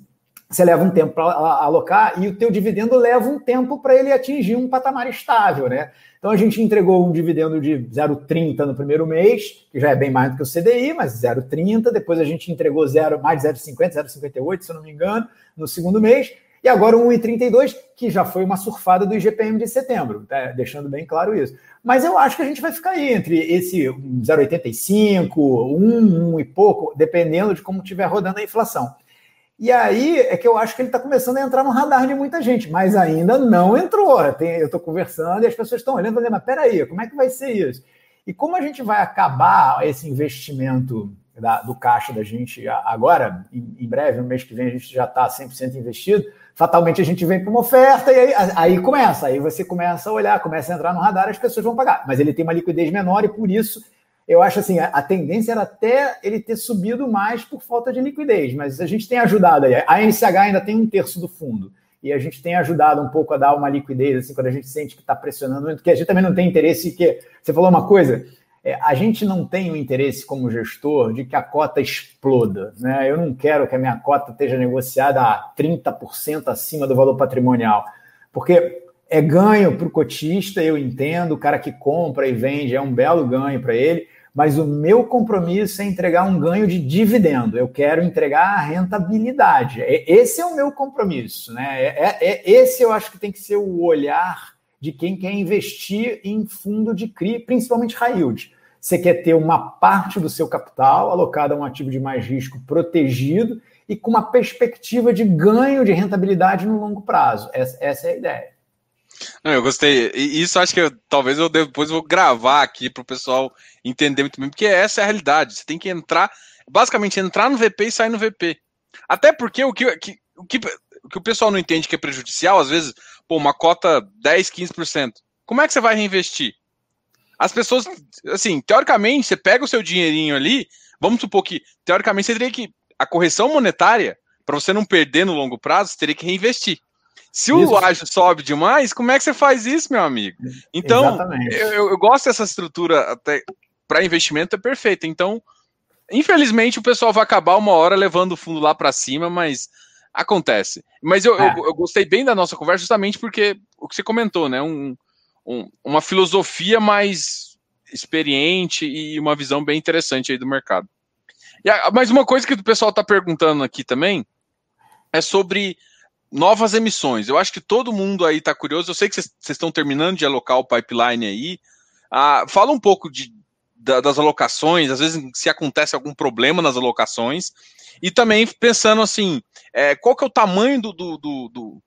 Speaker 2: você leva um tempo para alocar e o teu dividendo leva um tempo para ele atingir um patamar estável, né? Então a gente entregou um dividendo de 0,30 no primeiro mês, que já é bem mais do que o CDI, mas 0,30. Depois a gente entregou 0, mais de 0,50, 0,58, se eu não me engano, no segundo mês. E agora 1,32, que já foi uma surfada do IGPM de setembro, tá? deixando bem claro isso. Mas eu acho que a gente vai ficar aí entre esse 0,85, 1, 1 e pouco, dependendo de como estiver rodando a inflação. E aí é que eu acho que ele está começando a entrar no radar de muita gente, mas ainda não entrou. eu estou conversando e as pessoas estão olhando e falando, mas peraí, como é que vai ser isso? E como a gente vai acabar esse investimento da, do caixa da gente agora, em, em, breve, no mês que vem, a gente já está 100% investido, fatalmente a gente vem com uma oferta e aí, aí começa, aí você começa a olhar, começa a entrar no radar, as pessoas vão pagar. Mas ele tem uma liquidez menor e por isso eu acho assim, a, tendência era até ele ter subido mais por falta de liquidez, mas a gente tem ajudado aí. A NCH ainda tem um terço do fundo. E a gente tem ajudado um pouco a dar uma liquidez, assim, quando a gente sente que está pressionando muito, porque a gente também não tem interesse que. Você falou uma coisa, é, a gente não tem o interesse como gestor de que a cota exploda. Né? Eu não quero que a minha cota esteja negociada a 30% acima do valor patrimonial, porque é ganho para o cotista, eu entendo, o cara que compra e vende é um belo ganho para ele, mas o meu compromisso é entregar um ganho de dividendo. Eu quero entregar a rentabilidade. Esse é o meu compromisso, né? É, é, é, esse eu acho que tem que ser o olhar de quem quer investir em fundo de CRI, principalmente high yield. Você quer ter uma parte do seu capital alocada a um ativo de mais risco protegido e com uma perspectiva de ganho de rentabilidade no longo prazo. Essa, essa é a ideia.
Speaker 1: Não, eu gostei. E isso acho que eu, talvez eu depois vou gravar aqui para o pessoal entender muito bem, porque essa é a realidade. Você tem que entrar, basicamente entrar no VP e sair no VP. Até porque o que, que, o que, o que o pessoal não entende que é prejudicial, às vezes, pô, uma cota 10, 15%. Como é que você vai reinvestir? As pessoas, assim, teoricamente, você pega o seu dinheirinho ali, vamos supor que, teoricamente, você teria que. A correção monetária, para você não perder no longo prazo, você teria que reinvestir. Se o ágio sobe demais, como é que você faz isso, meu amigo? Então, eu, eu, gosto dessa estrutura até para investimento é perfeita. Então, infelizmente, o pessoal vai acabar uma hora levando o fundo lá para cima, mas acontece. Mas eu, é. eu, eu, gostei bem da nossa conversa justamente porque o que você comentou, né? Um, um, uma filosofia mais experiente e uma visão bem interessante aí do mercado. E, mas uma coisa que o pessoal está perguntando aqui também é sobre novas emissões. Eu acho que todo mundo aí está curioso. Eu sei que vocês estão terminando de alocar o pipeline aí. Ah, fala um pouco de, da, das alocações, às vezes se acontece algum problema nas alocações. E também pensando assim, é, qual que é o tamanho do, do, do,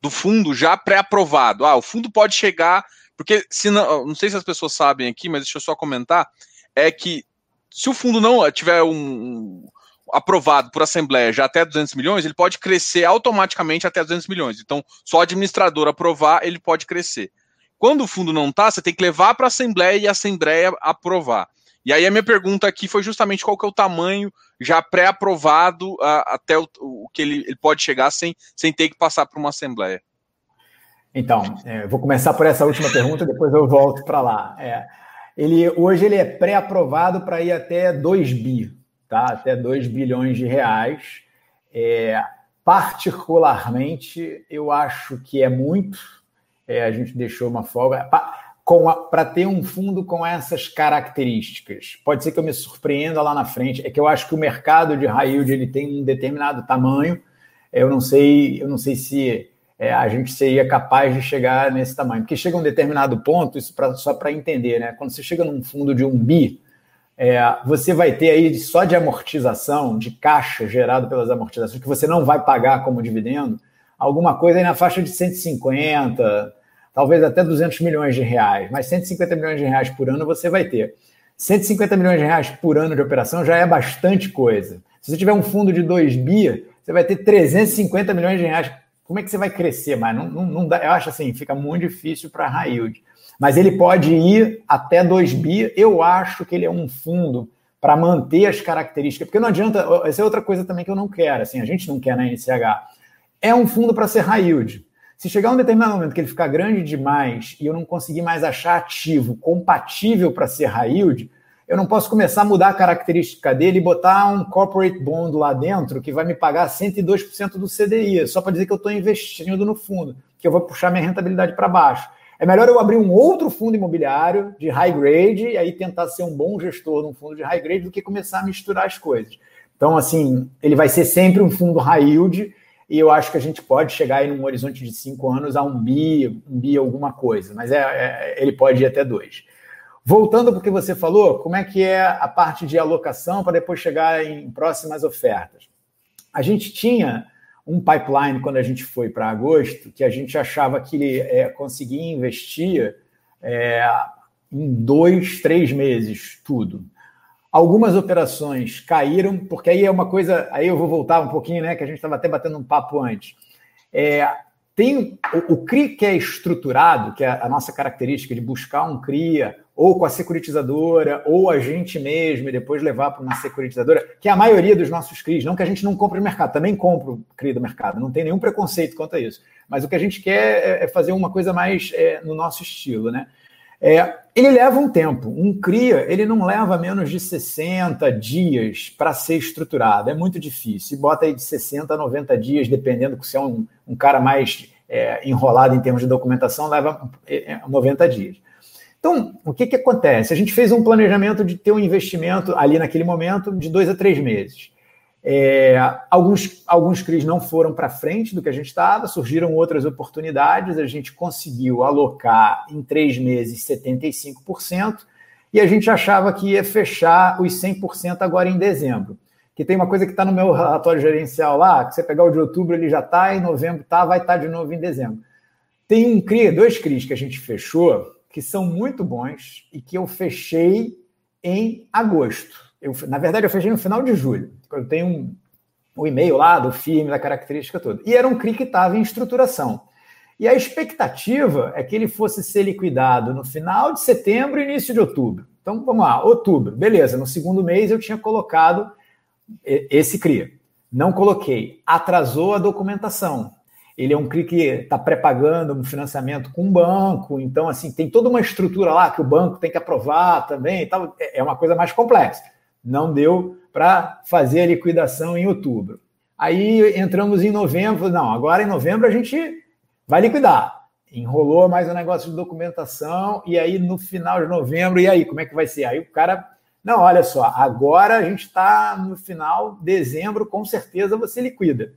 Speaker 1: do fundo já pré-aprovado? Ah, o fundo pode chegar. Porque se não, não sei se as pessoas sabem aqui, mas deixa eu só comentar, é que se o fundo não tiver um, aprovado por assembleia já até 200 milhões, ele pode crescer automaticamente até 200 milhões. Então, só o administrador aprovar, ele pode crescer. Quando o fundo não está, você tem que levar para a assembleia e a assembleia aprovar. E aí a minha pergunta aqui foi justamente qual que é o tamanho já pré-aprovado até o, o, que ele, ele pode chegar sem, sem ter que passar por uma assembleia.
Speaker 2: Então, é, vou começar por essa última pergunta, depois eu volto para lá. É, ele, hoje ele é pré-aprovado para ir até 2 bi, tá? até 2 bilhões de reais. É, particularmente, eu acho que é muito. É, a gente deixou uma folga. Para ter um fundo com essas características. Pode ser que eu me surpreenda lá na frente. É que eu acho que o mercado de high ele tem um determinado tamanho. Eu não sei, eu não sei se é, a gente seria capaz de chegar nesse tamanho. Porque chega um determinado ponto, isso pra, só para entender, né? Quando você chega num fundo de um bi, é, você vai ter aí só de amortização, de caixa gerado pelas amortizações, que você não vai pagar como dividendo, alguma coisa aí na faixa de 150, talvez até 200 milhões de reais, mas 150 milhões de reais por ano você vai ter. 150 milhões de reais por ano de operação já é bastante coisa. Se você tiver um fundo de 2 bi, você vai ter 350 milhões de reais. Como é que você vai crescer? Mas não, não, não dá, eu acho assim, fica muito difícil para high yield mas ele pode ir até 2 bi. Eu acho que ele é um fundo para manter as características, porque não adianta, essa é outra coisa também que eu não quero, assim, a gente não quer na NCH. É um fundo para ser high yield. Se chegar um determinado momento que ele ficar grande demais e eu não conseguir mais achar ativo compatível para ser high yield, eu não posso começar a mudar a característica dele e botar um corporate bond lá dentro que vai me pagar 102% do CDI, só para dizer que eu estou investindo no fundo, que eu vou puxar minha rentabilidade para baixo. É melhor eu abrir um outro fundo imobiliário de high grade e aí tentar ser um bom gestor num fundo de high grade do que começar a misturar as coisas. Então, assim, ele vai ser sempre um fundo high yield e eu acho que a gente pode chegar aí num horizonte de cinco anos a um bi, um bi alguma coisa, mas é, é ele pode ir até dois. Voltando para o que você falou, como é que é a parte de alocação para depois chegar em próximas ofertas? a gente tinha um pipeline quando a gente foi para agosto, que a gente achava que ele é, conseguia investir é, em dois, três meses, tudo. Algumas operações caíram, porque aí é uma coisa. Aí eu vou voltar um pouquinho, né? Que a gente estava até batendo um papo antes. É, tem o, o, CRI que é estruturado, que é a nossa característica de buscar um CRIA, ou com a securitizadora, ou a gente mesmo, e depois levar para uma securitizadora, que é a maioria dos nossos CRIs, não que a gente não compre no mercado, também compro o CRI do mercado, não tem nenhum preconceito quanto a isso. Mas o que a gente quer é, é fazer uma coisa mais é, no nosso estilo, né? É, ele leva um tempo. Um CRIA, ele não leva menos de 60 dias para ser estruturado. É muito difícil. E bota aí de 60 a 90 dias, dependendo se é um, um cara mais é, enrolado em termos de documentação, leva 90 é, dias. Então, o que, que acontece? A gente fez um planejamento de ter um investimento ali naquele momento de dois a três meses. É, alguns, alguns CRIs não foram para frente do que a gente estava, surgiram outras oportunidades, a gente conseguiu alocar em três meses 75%, e a gente achava que ia fechar os 100% agora em dezembro. Que tem uma coisa que está no meu relatório gerencial lá, que você pegar o de outubro ele já está, em novembro está, vai estar tá de novo em dezembro. Tem um CRI, dois CRIs que a gente fechou, que são muito bons e que eu fechei em agosto. Eu, na verdade, eu fechei no final de julho. Eu tenho um, um e-mail lá do firme, da característica toda. E era um CRI que estava em estruturação. E a expectativa é que ele fosse ser liquidado no final de setembro e início de outubro. Então, vamos lá, outubro, beleza. No segundo mês eu tinha colocado esse CRI. Não coloquei. Atrasou a documentação. Ele é um CRI que está pré-pagando um financiamento com um banco, então, assim, tem toda uma estrutura lá que o banco tem que aprovar também e tal. É uma coisa mais complexa não deu para fazer a liquidação em outubro. Aí entramos em novembro, não, agora em novembro a gente vai liquidar. Enrolou mais um negócio de documentação, e aí no final de novembro, e aí, como é que vai ser? Aí o cara, não, olha só, agora a gente está no final, dezembro, com certeza você liquida.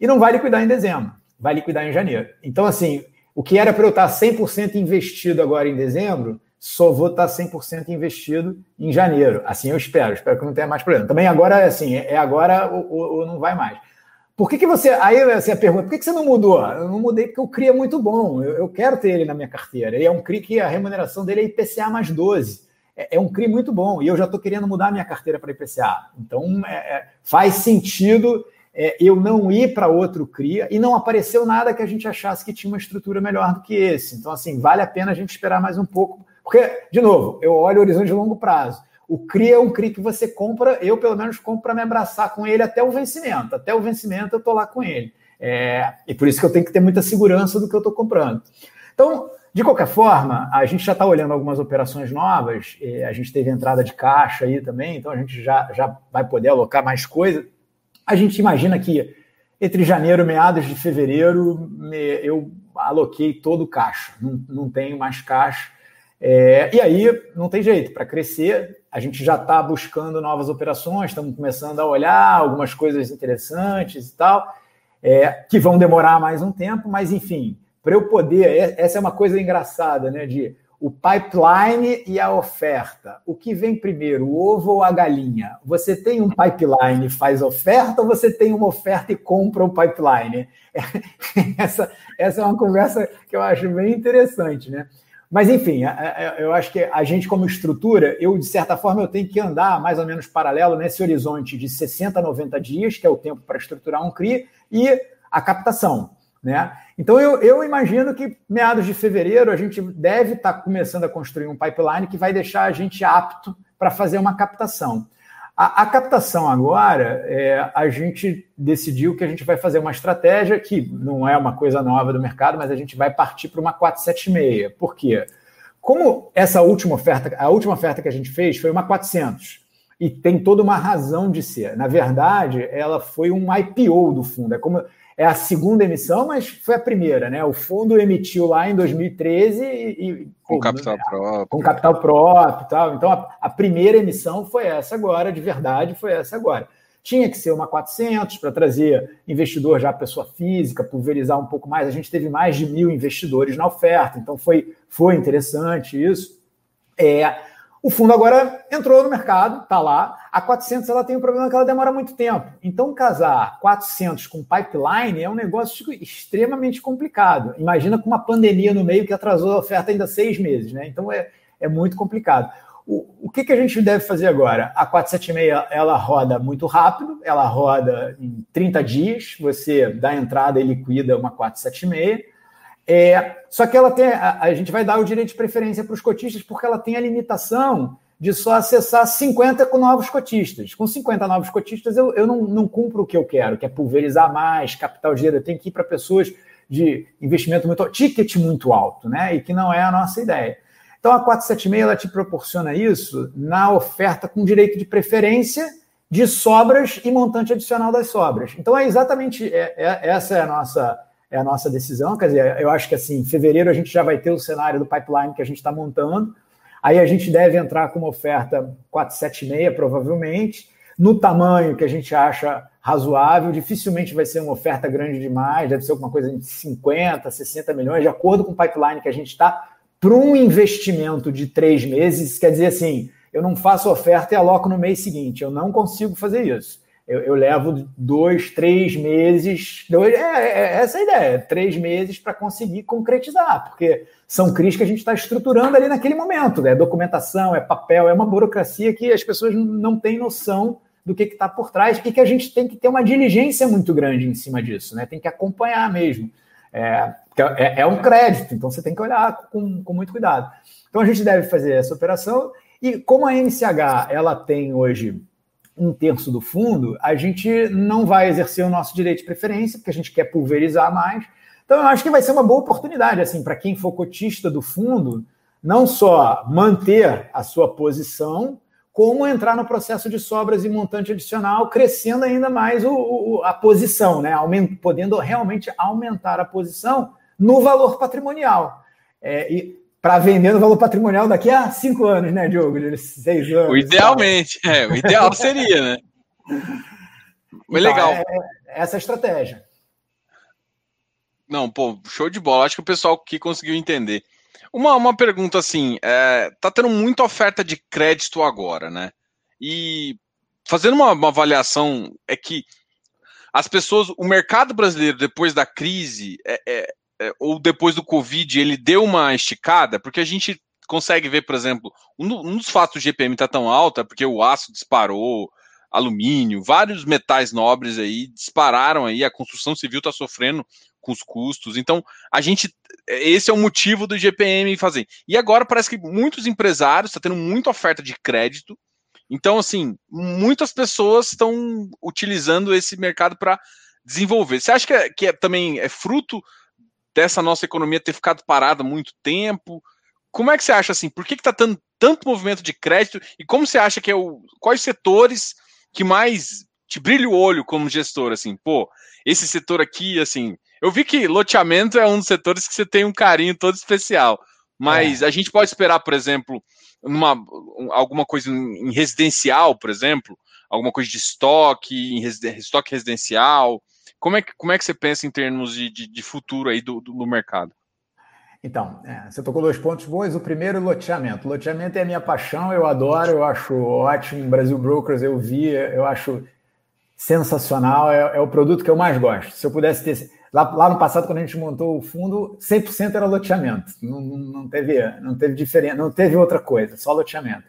Speaker 2: E não vai liquidar em dezembro, vai liquidar em janeiro. Então, assim, o que era para eu estar 100% investido agora em dezembro, só vou estar 100% investido em janeiro. Assim eu espero, espero que não tenha mais problema. Também agora, assim, é agora ou, ou não vai mais. Por que, que você. Aí você pergunta, por que, que você não mudou? Eu não mudei porque o CRI é muito bom. Eu, eu quero ter ele na minha carteira. E é um CRI que a remuneração dele é IPCA mais 12. É, é um CRI muito bom. E eu já estou querendo mudar a minha carteira para IPCA. Então é, é, faz sentido é, eu não ir para outro CRI e não apareceu nada que a gente achasse que tinha uma estrutura melhor do que esse. Então, assim, vale a pena a gente esperar mais um pouco porque, de novo, eu olho o horizonte de longo prazo. O CRI é um CRI que você compra, eu pelo menos compro para me abraçar com ele até o vencimento. Até o vencimento eu estou lá com ele. É, e por isso que eu tenho que ter muita segurança do que eu estou comprando. Então, de qualquer forma, a gente já está olhando algumas operações novas, a gente teve entrada de caixa aí também, então a gente já, já vai poder alocar mais coisa. A gente imagina que entre janeiro e meados de fevereiro eu aloquei todo o caixa, não, não tenho mais caixa. É, e aí, não tem jeito, para crescer, a gente já está buscando novas operações, estamos começando a olhar algumas coisas interessantes e tal, é, que vão demorar mais um tempo, mas enfim, para eu poder, é, essa é uma coisa engraçada, né? De o pipeline e a oferta. O que vem primeiro, o ovo ou a galinha? Você tem um pipeline e faz oferta ou você tem uma oferta e compra o pipeline? Essa, essa é uma conversa que eu acho bem interessante, né? Mas, enfim, eu acho que a gente, como estrutura, eu, de certa forma, eu tenho que andar mais ou menos paralelo nesse horizonte de 60 a 90 dias, que é o tempo para estruturar um CRI, e a captação. Né? Então, eu, eu imagino que meados de fevereiro a gente deve estar tá começando a construir um pipeline que vai deixar a gente apto para fazer uma captação. A, a captação agora, é, a gente decidiu que a gente vai fazer uma estratégia que não é uma coisa nova do mercado, mas a gente vai partir para uma 476. Por quê? Como essa última oferta, a última oferta que a gente fez foi uma 400 e tem toda uma razão de ser. Na verdade, ela foi um IPO do fundo. É como é a segunda emissão, mas foi a primeira, né? O fundo emitiu lá em 2013 e. e
Speaker 1: com pô, capital né? próprio.
Speaker 2: Com capital próprio e tal. Então, a, a, primeira emissão foi essa agora, de verdade, foi essa agora. Tinha que ser uma 400 para trazer investidor já pessoa física, pulverizar um pouco mais. A gente teve mais de mil investidores na oferta, então foi, foi interessante isso. É, o fundo agora entrou no mercado, está lá. A 400 ela tem um problema que ela demora muito tempo. Então, casar 400 com pipeline é um negócio extremamente complicado. Imagina com uma pandemia no meio que atrasou a oferta ainda seis meses, né? Então é, é muito complicado. O, o que, que a gente deve fazer agora? A 476 ela roda muito rápido, ela roda em 30 dias, você dá entrada e liquida uma 476. É, só que ela tem, a, a gente vai dar o direito de preferência para os cotistas porque ela tem a limitação de só acessar 50 com novos cotistas. Com 50 novos cotistas, eu, eu não, não cumpro o que eu quero, que é pulverizar mais, capital dinheiro. Eu tenho que ir para pessoas de investimento muito ticket muito alto, né? E que não é a nossa ideia. Então a 476 ela te proporciona isso na oferta com direito de preferência de sobras e montante adicional das sobras. Então é exatamente é, é, essa é a nossa é a nossa decisão. Quer dizer, eu acho que assim, em fevereiro a gente já vai ter o cenário do pipeline que a gente está montando. Aí a gente deve entrar com uma oferta 476, provavelmente, no tamanho que a gente acha razoável. Dificilmente vai ser uma oferta grande demais, deve ser alguma coisa de 50, 60 milhões, de acordo com o pipeline que a gente está, para um investimento de três meses. Quer dizer assim, eu não faço oferta e aloco no mês seguinte. Eu não consigo fazer isso. Eu, eu levo dois, três meses. Dois, é, é, é essa a ideia, três meses para conseguir concretizar, porque são CRIs que a gente está estruturando ali naquele momento. É documentação, é papel, é uma burocracia que as pessoas não têm noção do que está por trás e que a gente tem que ter uma diligência muito grande em cima disso, né? Tem que acompanhar mesmo. É, é, é um crédito, então você tem que olhar com, com muito cuidado. Então a gente deve fazer essa operação e como a NCH ela tem hoje um terço do fundo, a gente não vai exercer o nosso direito de preferência, porque a gente quer pulverizar mais, então, eu acho que vai ser uma boa oportunidade, assim, para quem for cotista do fundo, não só manter a sua posição, como entrar no processo de sobras e montante adicional, crescendo ainda mais o, o, a posição, né? Aument, podendo realmente aumentar a posição no valor patrimonial. É, e para vender no valor patrimonial daqui a cinco anos, né, Diogo? Seis anos.
Speaker 1: O idealmente, é, o ideal seria, né? Mas então, legal. É,
Speaker 2: é essa é a estratégia.
Speaker 1: Não, pô, show de bola. Acho que o pessoal aqui conseguiu entender. Uma, uma pergunta assim: é, tá tendo muita oferta de crédito agora, né? E fazendo uma, uma avaliação, é que as pessoas, o mercado brasileiro, depois da crise, é, é, ou depois do Covid, ele deu uma esticada, porque a gente consegue ver, por exemplo, um, dos fatos do GPM está tão alto é porque o aço disparou, alumínio, vários metais nobres aí dispararam aí, a construção civil está sofrendo com os custos. Então, a gente. Esse é o motivo do GPM fazer. E agora parece que muitos empresários estão tá tendo muita oferta de crédito. Então, assim, muitas pessoas estão utilizando esse mercado para desenvolver. Você acha que, é, que é, também é fruto dessa nossa economia ter ficado parada há muito tempo? Como é que você acha assim? Por que está tendo tanto movimento de crédito? E como você acha que é o. Quais setores que mais te brilha o olho como gestor? Assim, pô, esse setor aqui, assim, eu vi que loteamento é um dos setores que você tem um carinho todo especial. Mas é. a gente pode esperar, por exemplo, numa, alguma coisa em residencial, por exemplo, alguma coisa de estoque, em estoque residencial. Como é, que, como é que você pensa em termos de, de, de futuro aí do, do, do mercado?
Speaker 2: Então, é, você tocou dois pontos bons. O primeiro, loteamento. Loteamento é a minha paixão, eu adoro, eu acho ótimo. Brasil Brokers eu vi, eu acho sensacional, é, é o produto que eu mais gosto. Se eu pudesse ter Lá, lá no passado, quando a gente montou o fundo, 100% era loteamento. Não, não, não, teve, não teve diferença, não teve outra coisa, só loteamento.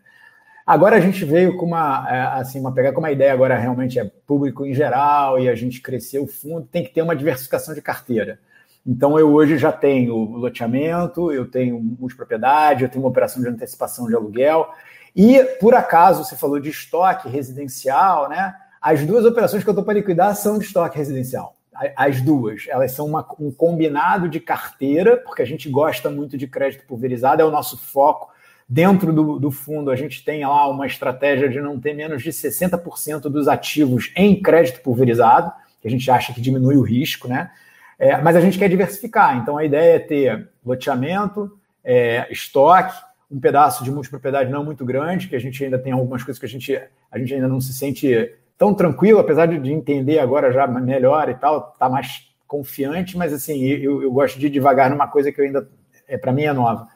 Speaker 2: Agora a gente veio com uma, é, assim, uma pegar como a ideia agora realmente é público em geral e a gente cresceu o fundo, tem que ter uma diversificação de carteira. Então eu hoje já tenho loteamento, eu tenho multipropriedade, eu tenho uma operação de antecipação de aluguel. E por acaso você falou de estoque residencial, né? As duas operações que eu estou para liquidar são de estoque residencial as duas. Elas são uma, um combinado de carteira, porque a gente gosta muito de crédito pulverizado, é o nosso foco. Dentro do, do fundo, a gente tem lá uma estratégia de não ter menos de 60% dos ativos em crédito pulverizado, que a gente acha que diminui o risco, né? É, mas a gente quer diversificar. Então, a ideia é ter loteamento, é, estoque, um pedaço de multipropriedade não muito grande, que a gente ainda tem algumas coisas que a gente, a gente ainda não se sente tão tranquilo, apesar de, entender agora já melhor e tal, tá mais confiante, mas assim, eu, eu gosto de ir devagar numa coisa que eu ainda, é, para mim, é nova.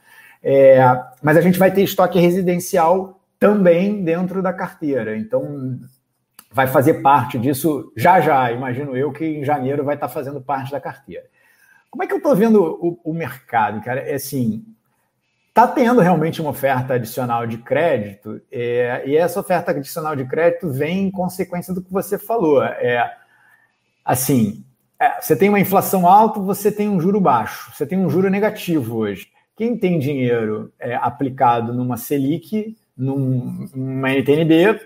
Speaker 2: É, mas a gente vai ter estoque residencial também dentro da carteira. Então, vai fazer parte disso já já, imagino eu, que em janeiro vai estar fazendo parte da carteira. Como é que eu estou vendo o, o, mercado, cara? É assim, está tendo realmente uma oferta adicional de crédito, é, e essa oferta adicional de crédito vem em consequência do que você falou. É, assim, é, você tem uma inflação alta, você tem um juro baixo, você tem um juro negativo hoje. Quem tem dinheiro é, aplicado numa Selic, num, numa NTNB,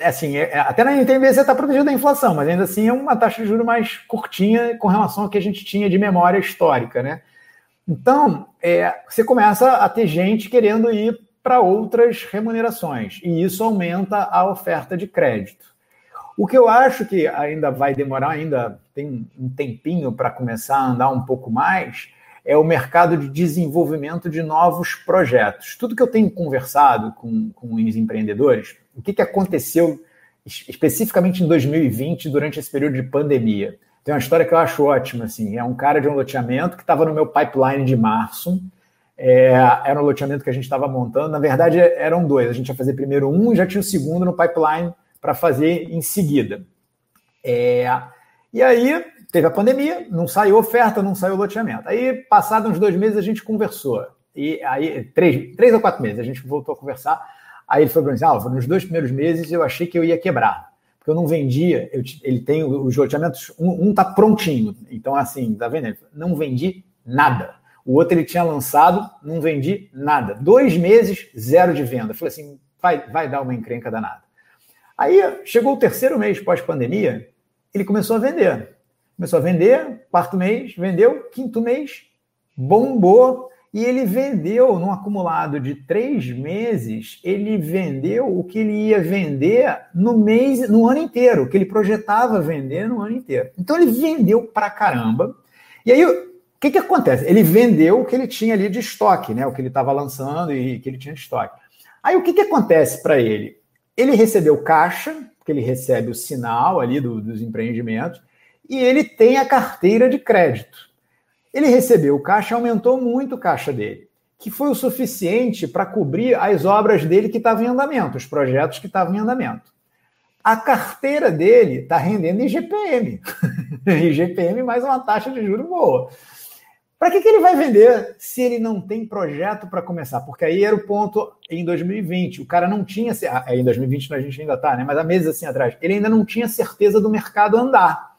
Speaker 2: assim, é, até na NTNB você está protegido da inflação, mas ainda assim é uma taxa de juros mais curtinha com relação ao que a gente tinha de memória histórica, né? Então, é, você começa a ter gente querendo ir para outras remunerações, e isso aumenta a oferta de crédito. O que eu acho que ainda vai demorar, ainda tem um tempinho para começar a andar um pouco mais, é o mercado de desenvolvimento de novos projetos. Tudo que eu tenho conversado com, com os empreendedores, o que, que aconteceu especificamente em 2020, durante esse período de pandemia? Tem uma história que eu acho ótima, assim, é um cara de um loteamento que estava no meu pipeline de março, é, era um loteamento que a gente estava montando, na verdade eram dois, a gente ia fazer primeiro um e já tinha o segundo no pipeline para fazer em seguida. É, e aí teve a pandemia, não saiu oferta, não saiu loteamento. Aí, passados uns dois meses, a gente conversou. E aí, três, três ou quatro meses, a gente voltou a conversar. Aí ele falou para mim, ah, nos dois primeiros meses eu achei que eu ia quebrar. Porque eu não vendia, eu, ele tem os loteamentos, um, um tá prontinho. Então, assim, tá vendo? Não vendi nada. O outro ele tinha lançado, não vendi nada. Dois meses, zero de venda. Eu falei assim, vai, vai dar uma encrenca danada. Aí chegou o terceiro mês pós-pandemia, ele começou a vender. Começou a vender, quarto mês, vendeu, quinto mês, bombou. E ele vendeu, num acumulado de três meses, ele vendeu o que ele ia vender no mês, no ano inteiro, o que ele projetava vender no ano inteiro. Então ele vendeu pra caramba. E aí, o que, que acontece? Ele vendeu o que ele tinha ali de estoque, né? O que ele estava lançando e que ele tinha de estoque. Aí o que, que acontece para ele? Ele recebeu caixa, porque ele recebe o sinal ali do, dos empreendimentos, e ele tem a carteira de crédito. Ele recebeu o caixa, aumentou muito o caixa dele, que foi o suficiente para cobrir as obras dele que estavam em andamento, os projetos que estavam em andamento. A carteira dele está rendendo IGPM. IGPM mais uma taxa de juros boa. Para que, que ele vai vender se ele não tem projeto para começar? Porque aí era o ponto em 2020. O cara não tinha. Ah, em 2020 a gente ainda está, né? Mas há meses assim atrás, ele ainda não tinha certeza do mercado andar.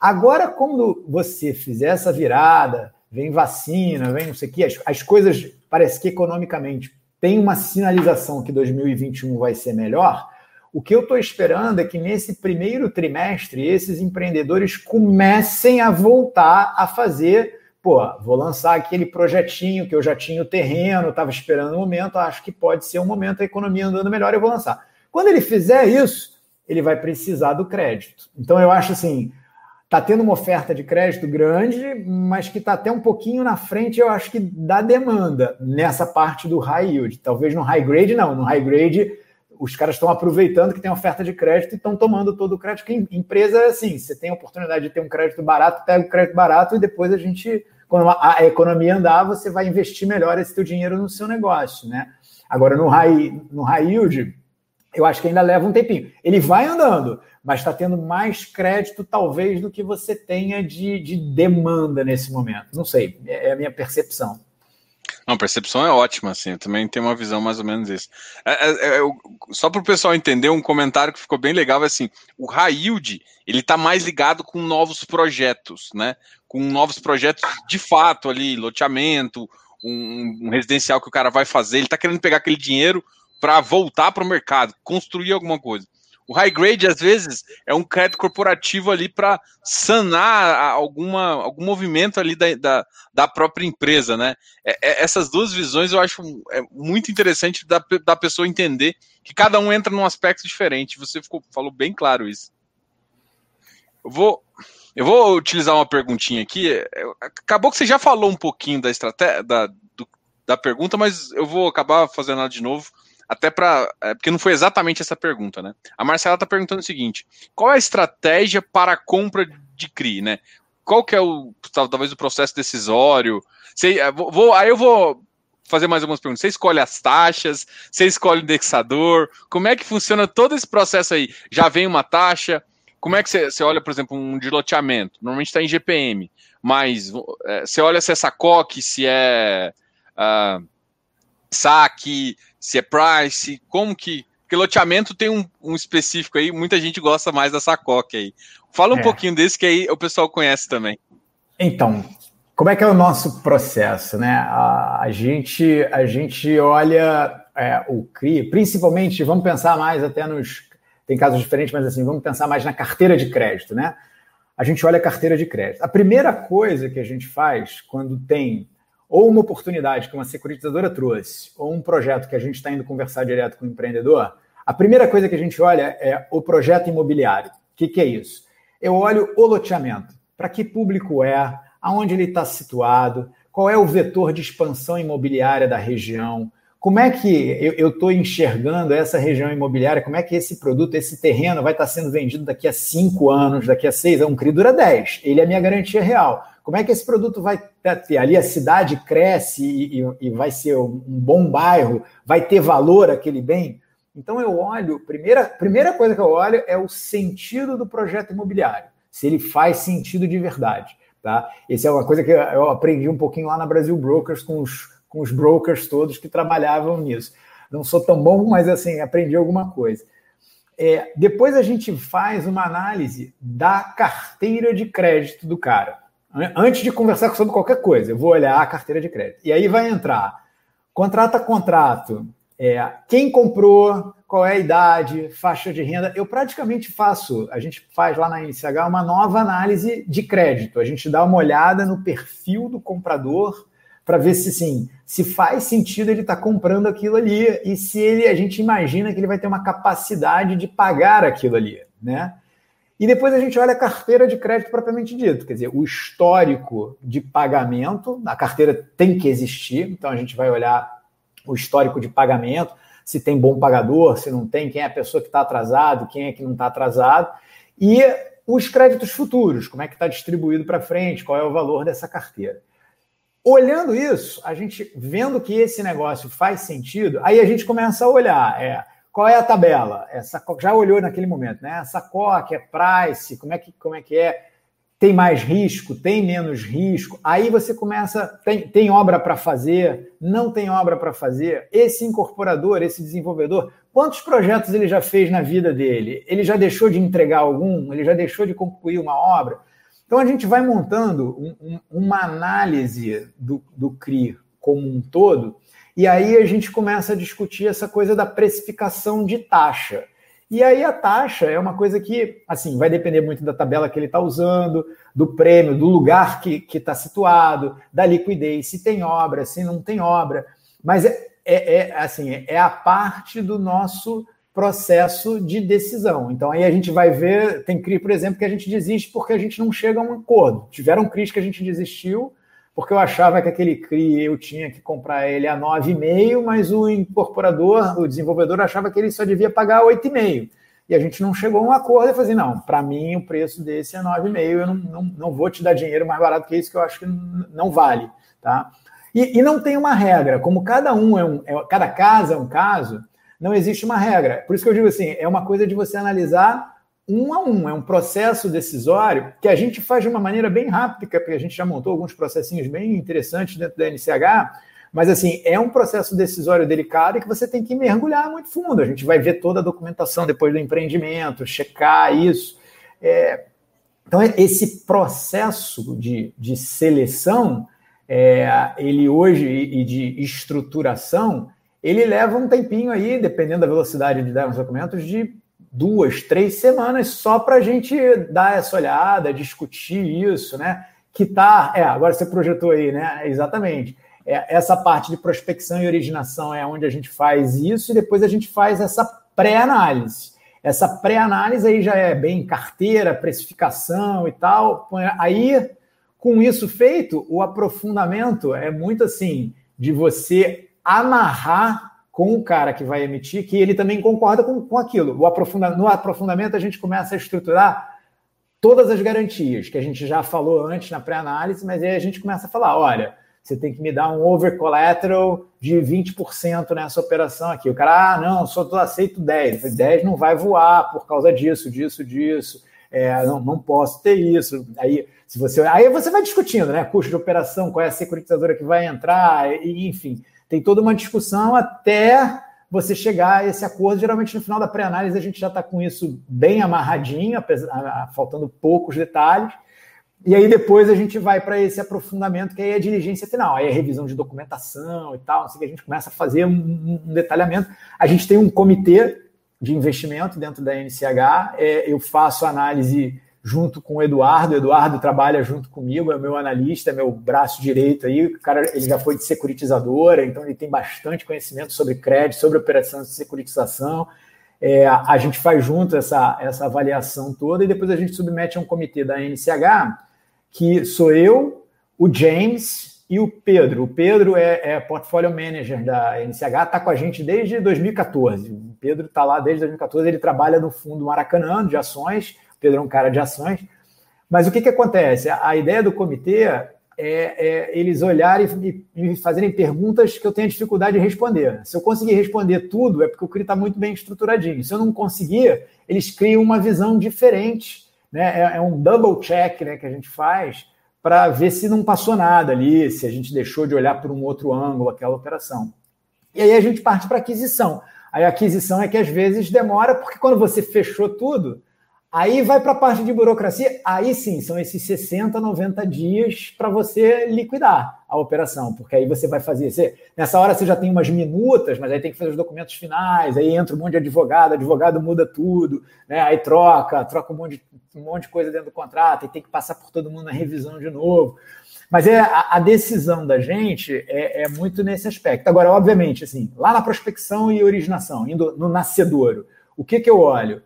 Speaker 2: Agora, quando você fizer essa virada, vem vacina, vem não sei o quê, as, as coisas parece que economicamente tem uma sinalização que 2021 vai ser melhor. O que eu estou esperando é que nesse primeiro trimestre esses empreendedores comecem a voltar a fazer pô, vou lançar aquele projetinho que eu já tinha o terreno, estava esperando o momento, acho que pode ser um momento a economia andando melhor, eu vou lançar. Quando ele fizer isso, ele vai precisar do crédito. Então eu acho assim, tá tendo uma oferta de crédito grande, mas que está até um pouquinho na frente, eu acho que da demanda nessa parte do high yield. Talvez no high grade não, no high grade os caras estão aproveitando que tem oferta de crédito e estão tomando todo o crédito. Que empresa é assim, você tem a oportunidade de ter um crédito barato, pega o crédito barato e depois a gente, quando a economia andar, você vai investir melhor esse teu dinheiro no seu negócio, né? Agora, no high, no high yield, eu acho que ainda leva um tempinho. Ele vai andando, mas está tendo mais crédito, talvez, do que você tenha de, de demanda nesse momento. Não sei, é a minha percepção.
Speaker 1: Não, percepção é ótima, assim. Eu também tenho uma visão mais ou menos isso. É, é, é, só para o pessoal entender, um comentário que ficou bem legal é assim: o yield ele está mais ligado com novos projetos, né? Com novos projetos de fato ali, loteamento, um, um residencial que o cara vai fazer. Ele está querendo pegar aquele dinheiro para voltar para o mercado, construir alguma coisa. O high grade, às vezes, é um crédito corporativo ali para sanar alguma, algum movimento ali da, da, da própria empresa, né? É, é, essas duas visões eu acho é muito interessante da, da pessoa entender que cada um entra num aspecto diferente. Você ficou, falou bem claro isso. Eu vou, eu vou utilizar uma perguntinha aqui. Acabou que você já falou um pouquinho da estratégia da, do, da pergunta, mas eu vou acabar fazendo ela de novo até para. É, porque não foi exatamente essa pergunta, né? A Marcela está perguntando o seguinte: qual é a estratégia para a compra de CRI, né? Qual que é o talvez o processo decisório? Sei, é, vou, aí eu vou fazer mais algumas perguntas. Você escolhe as taxas, você escolhe o indexador, como é que funciona todo esse processo aí? Já vem uma taxa? Como é que você, você olha, por exemplo, um de loteamento? Normalmente está em GPM, mas é, você olha se é SACOC, se é uh, saque, se é price, como que. Porque loteamento tem um, um, específico aí, muita gente gosta mais da SACOC aí. Fala um é. pouquinho desse que aí o pessoal conhece também.
Speaker 2: Então, como é que é o nosso processo, né? A, a gente, a gente olha é, o CRI, principalmente, vamos pensar mais até nos. Tem casos diferentes, mas assim, vamos pensar mais na carteira de crédito, né? A gente olha a carteira de crédito. A primeira coisa que a gente faz quando tem ou uma oportunidade que uma securitizadora trouxe, ou um projeto que a gente está indo conversar direto com o empreendedor, a primeira coisa que a gente olha é o projeto imobiliário. O que, que é isso? Eu olho o loteamento. Para que público é? aonde ele está situado, qual é o vetor de expansão imobiliária da região, como é que eu estou enxergando essa região imobiliária, como é que esse produto, esse terreno vai estar tá sendo vendido daqui a cinco anos, daqui a seis, um CRI dura dez, ele é a minha garantia real. Como é que esse produto vai ter? Ali a cidade cresce e, e, e vai ser um bom bairro, vai ter valor aquele bem? Então eu olho, primeira, primeira coisa que eu olho é o sentido do projeto imobiliário, se ele faz sentido de verdade. Tá? Essa é uma coisa que eu aprendi um pouquinho lá na Brasil Brokers com os, com os brokers todos que trabalhavam nisso. Não sou tão bom, mas assim, aprendi alguma coisa. É, depois a gente faz uma análise da carteira de crédito do cara. Antes de conversar sobre qualquer coisa, eu vou olhar a carteira de crédito. E aí vai entrar contrato a contrato, é, quem comprou, qual é a idade, faixa de renda. Eu praticamente faço, a gente faz lá na NCH uma nova análise de crédito. A gente dá uma olhada no perfil do comprador para ver se sim, se faz sentido ele estar tá comprando aquilo ali e se ele a gente imagina que ele vai ter uma capacidade de pagar aquilo ali, né? E depois a gente olha a carteira de crédito propriamente dito, quer dizer, o histórico de pagamento, a carteira tem que existir, então a gente vai olhar o histórico de pagamento, se tem bom pagador, se não tem, quem é a pessoa que está atrasado, quem é que não está atrasado, e os créditos futuros, como é que está distribuído para frente, qual é o valor dessa carteira. Olhando isso, a gente vendo que esse negócio faz sentido, aí a gente começa a olhar, é, qual é a tabela? Essa já olhou naquele momento, né? Essa COC, é price, como é que, como é que é? tem mais risco, tem menos risco. Aí você começa, tem, tem obra para fazer, não tem obra para fazer. Esse incorporador, esse desenvolvedor, quantos projetos ele já fez na vida dele? Ele já deixou de entregar algum? Ele já deixou de concluir uma obra? Então a gente vai montando um, um, uma análise do, do CRI como um todo, e aí a gente começa a discutir essa coisa da precificação de taxa. E aí a taxa é uma coisa que, assim, vai depender muito da tabela que ele está usando, do prêmio, do lugar que está situado, da liquidez, se tem obra, se não tem obra. Mas é, é, é, assim, é a parte do nosso processo de decisão. Então aí a gente vai ver, tem CRI, por exemplo, que a gente desiste porque a gente não chega a um acordo. Tiveram CRIs que a gente desistiu porque eu achava que aquele CRI eu tinha que comprar ele a 9,5, mas o incorporador, o desenvolvedor, achava que ele só devia pagar 8,5. E a gente não chegou a um acordo. Eu falei assim, não, para mim o preço desse é 9,5, eu não, não, não vou te dar dinheiro mais barato que isso, que eu acho que não vale. Tá? E, e não tem uma regra, como cada um é um, é, cada caso é um caso, não existe uma regra. Por isso que eu digo assim, é uma coisa de você analisar um a um, é um processo decisório que a gente faz de uma maneira bem rápida, porque a gente já montou alguns processinhos bem interessantes dentro da NCH, mas assim, é um processo decisório delicado que você tem que mergulhar muito fundo. A gente vai ver toda a documentação depois do empreendimento, checar isso. É... Então, esse processo de, de seleção, é, ele hoje, e de estruturação, ele leva um tempinho aí, dependendo da velocidade de dar os documentos, de duas, três semanas só para a gente dar essa olhada, discutir isso, né? Que tá, é, agora você projetou aí, né? Exatamente. É, essa parte de prospecção e originação é onde a gente faz isso e depois a gente faz essa pré-análise. Essa pré-análise aí já é bem carteira, precificação e tal. Aí, com isso feito, o aprofundamento é muito assim de você amarrar com o cara que vai emitir, que ele também concorda com, com aquilo. O aprofunda, no aprofundamento, a gente começa a estruturar todas as garantias que a gente já falou antes na pré-análise, mas aí a gente começa a falar: olha, você tem que me dar um over collateral de 20% nessa operação aqui. O cara, ah, não, só aceito 10. 10 não vai voar por causa disso, disso, disso. É, não, não posso ter isso. Aí, se você, aí você vai discutindo, né? Custo de operação, qual é a securitizadora que vai entrar, e, enfim, tem toda uma discussão até você chegar a esse acordo. Geralmente, no final da pré-análise, a gente já está com isso bem amarradinho, apesar, faltando poucos detalhes. E aí depois a gente vai para esse aprofundamento, que aí é a diligência final, aí é revisão de documentação e tal, assim que a gente começa a fazer um, um, detalhamento. A gente tem um comitê de investimento dentro da NCH, é, eu faço análise junto com o Eduardo, o Eduardo trabalha junto comigo, é meu analista, é meu braço direito aí, o cara ele já foi de securitizadora, então ele tem bastante conhecimento sobre crédito, sobre operação de securitização, é, a gente faz junto essa, essa avaliação toda e depois a gente submete a um comitê da NCH que sou eu, o James e o Pedro. O Pedro é, é portfólio manager da NCH, está com a gente desde 2014. O Pedro está lá desde 2014, ele trabalha no fundo Maracanã de ações. Pedro é um cara de ações. Mas o que, que acontece? A, ideia do comitê é, é, eles olharem e, e fazerem perguntas que eu tenho dificuldade de responder. Se eu conseguir responder tudo, é porque o CRI está muito bem estruturadinho. Se eu não conseguir, eles criam uma visão diferente né? É, é um double check né, que a gente faz para ver se não passou nada ali, se a gente deixou de olhar por um outro ângulo aquela operação. E aí a gente parte para aquisição. Aí a aquisição é que às vezes demora, porque quando você fechou tudo, Aí vai para a parte de burocracia, aí sim, são esses 60, 90 dias para você liquidar a operação, porque aí você vai fazer. Você, nessa hora você já tem umas minutas, mas aí tem que fazer os documentos finais, aí entra um monte de advogado, advogado muda tudo, né? aí troca, troca um monte, de, um monte de coisa dentro do contrato, e tem que passar por todo mundo na revisão de novo. Mas é a, a decisão da gente é, é, muito nesse aspecto. Agora, obviamente, assim, lá na prospecção e originação, indo no nascedouro, o que, que eu olho?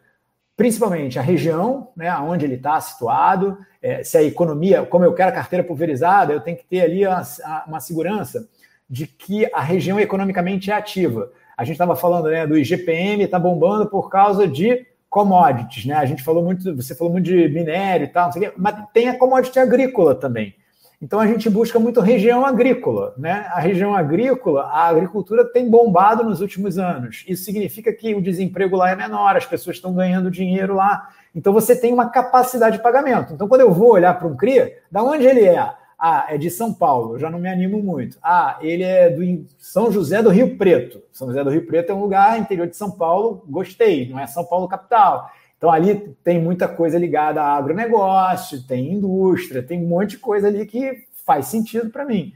Speaker 2: Principalmente a região, né, onde ele está situado, é, se a economia, como eu quero a carteira pulverizada, eu tenho que ter ali uma, uma segurança de que a região economicamente é ativa. A gente estava falando né, do IGPM, está bombando por causa de commodities, né? A gente falou muito, você falou muito de minério e tal, mas tem a commodity agrícola também. Então a gente busca muito região agrícola, né? A região agrícola, a agricultura tem bombado nos últimos anos. Isso significa que o desemprego lá é menor, as pessoas estão ganhando dinheiro lá. Então você tem uma capacidade de pagamento. Então quando eu vou olhar para um CRIA, da onde ele é? Ah, é de São Paulo, eu já não me animo muito. Ah, ele é do São José do Rio Preto. São José do Rio Preto é um lugar interior de São Paulo, gostei, não é São Paulo capital. Então, ali tem muita coisa ligada a agronegócio, tem indústria, tem um monte de coisa ali que faz sentido para mim.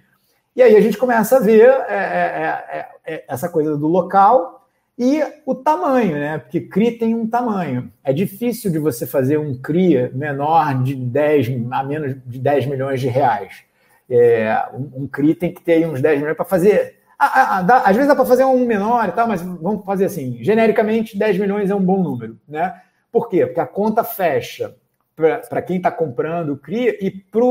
Speaker 2: E aí a gente começa a ver é, é, é, é, essa coisa do local e o tamanho, né? Porque CRI tem um tamanho. É difícil de você fazer um CRI menor de 10 a menos de 10 milhões de reais. É, um, um CRI tem que ter uns 10 milhões para fazer. às vezes dá para fazer um menor e tal, mas vamos fazer assim: genericamente, 10 milhões é um bom número, né? Por quê? Porque a conta fecha para quem está comprando o CRI e para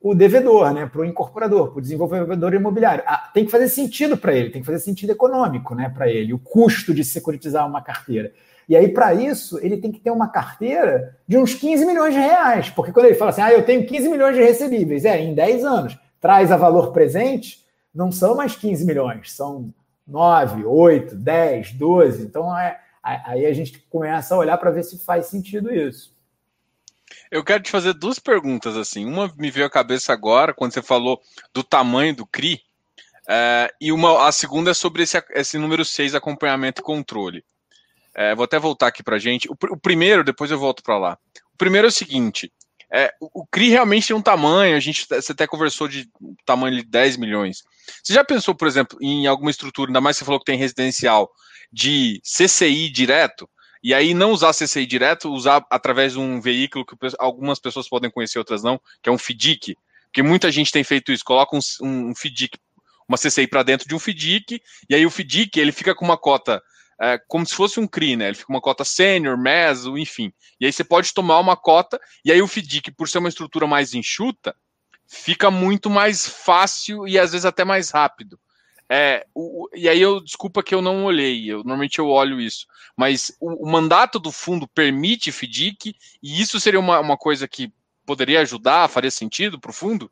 Speaker 2: o devedor, né? para o incorporador, para o desenvolvedor imobiliário. Ah, tem que fazer sentido para ele, tem que fazer sentido econômico né, para ele, o custo de securitizar uma carteira. E aí, para isso, ele tem que ter uma carteira de uns 15 milhões de reais. Porque quando ele fala assim, ah, eu tenho 15 milhões de recebíveis, é, em 10 anos, traz a valor presente, não são mais 15 milhões, são 9, 8, 10, 12. Então, é, Aí a gente começa a olhar para ver se faz sentido isso.
Speaker 1: Eu quero te fazer duas perguntas assim. Uma me veio à cabeça agora quando você falou do tamanho do CRI, é, e uma, a segunda é sobre esse, esse número 6, acompanhamento e controle. É, vou até voltar aqui para a gente. O, o, primeiro, depois eu volto para lá. O primeiro é o seguinte: é, o, o CRI realmente tem um tamanho, a gente você até conversou de tamanho de 10 milhões. Você já pensou, por exemplo, em alguma estrutura, ainda mais você falou que tem residencial, de CCI direto, e aí não usar CCI direto, usar através de um veículo que algumas pessoas podem conhecer, outras não, que é um FDIC, porque muita gente tem feito isso, coloca um, um FDIC, uma CCI para dentro de um FDIC, e aí o FDIC ele fica com uma cota é, como se fosse um CRI, né? Ele fica uma cota sênior, meso, enfim. E aí você pode tomar uma cota, e aí o FDIC, por ser uma estrutura mais enxuta, fica muito mais fácil e às vezes até mais rápido. É, o, e aí eu desculpa que eu não olhei, eu normalmente eu olho isso, mas o, o mandato do fundo permite FDIC, e isso seria uma, uma coisa que poderia ajudar, faria sentido para o fundo?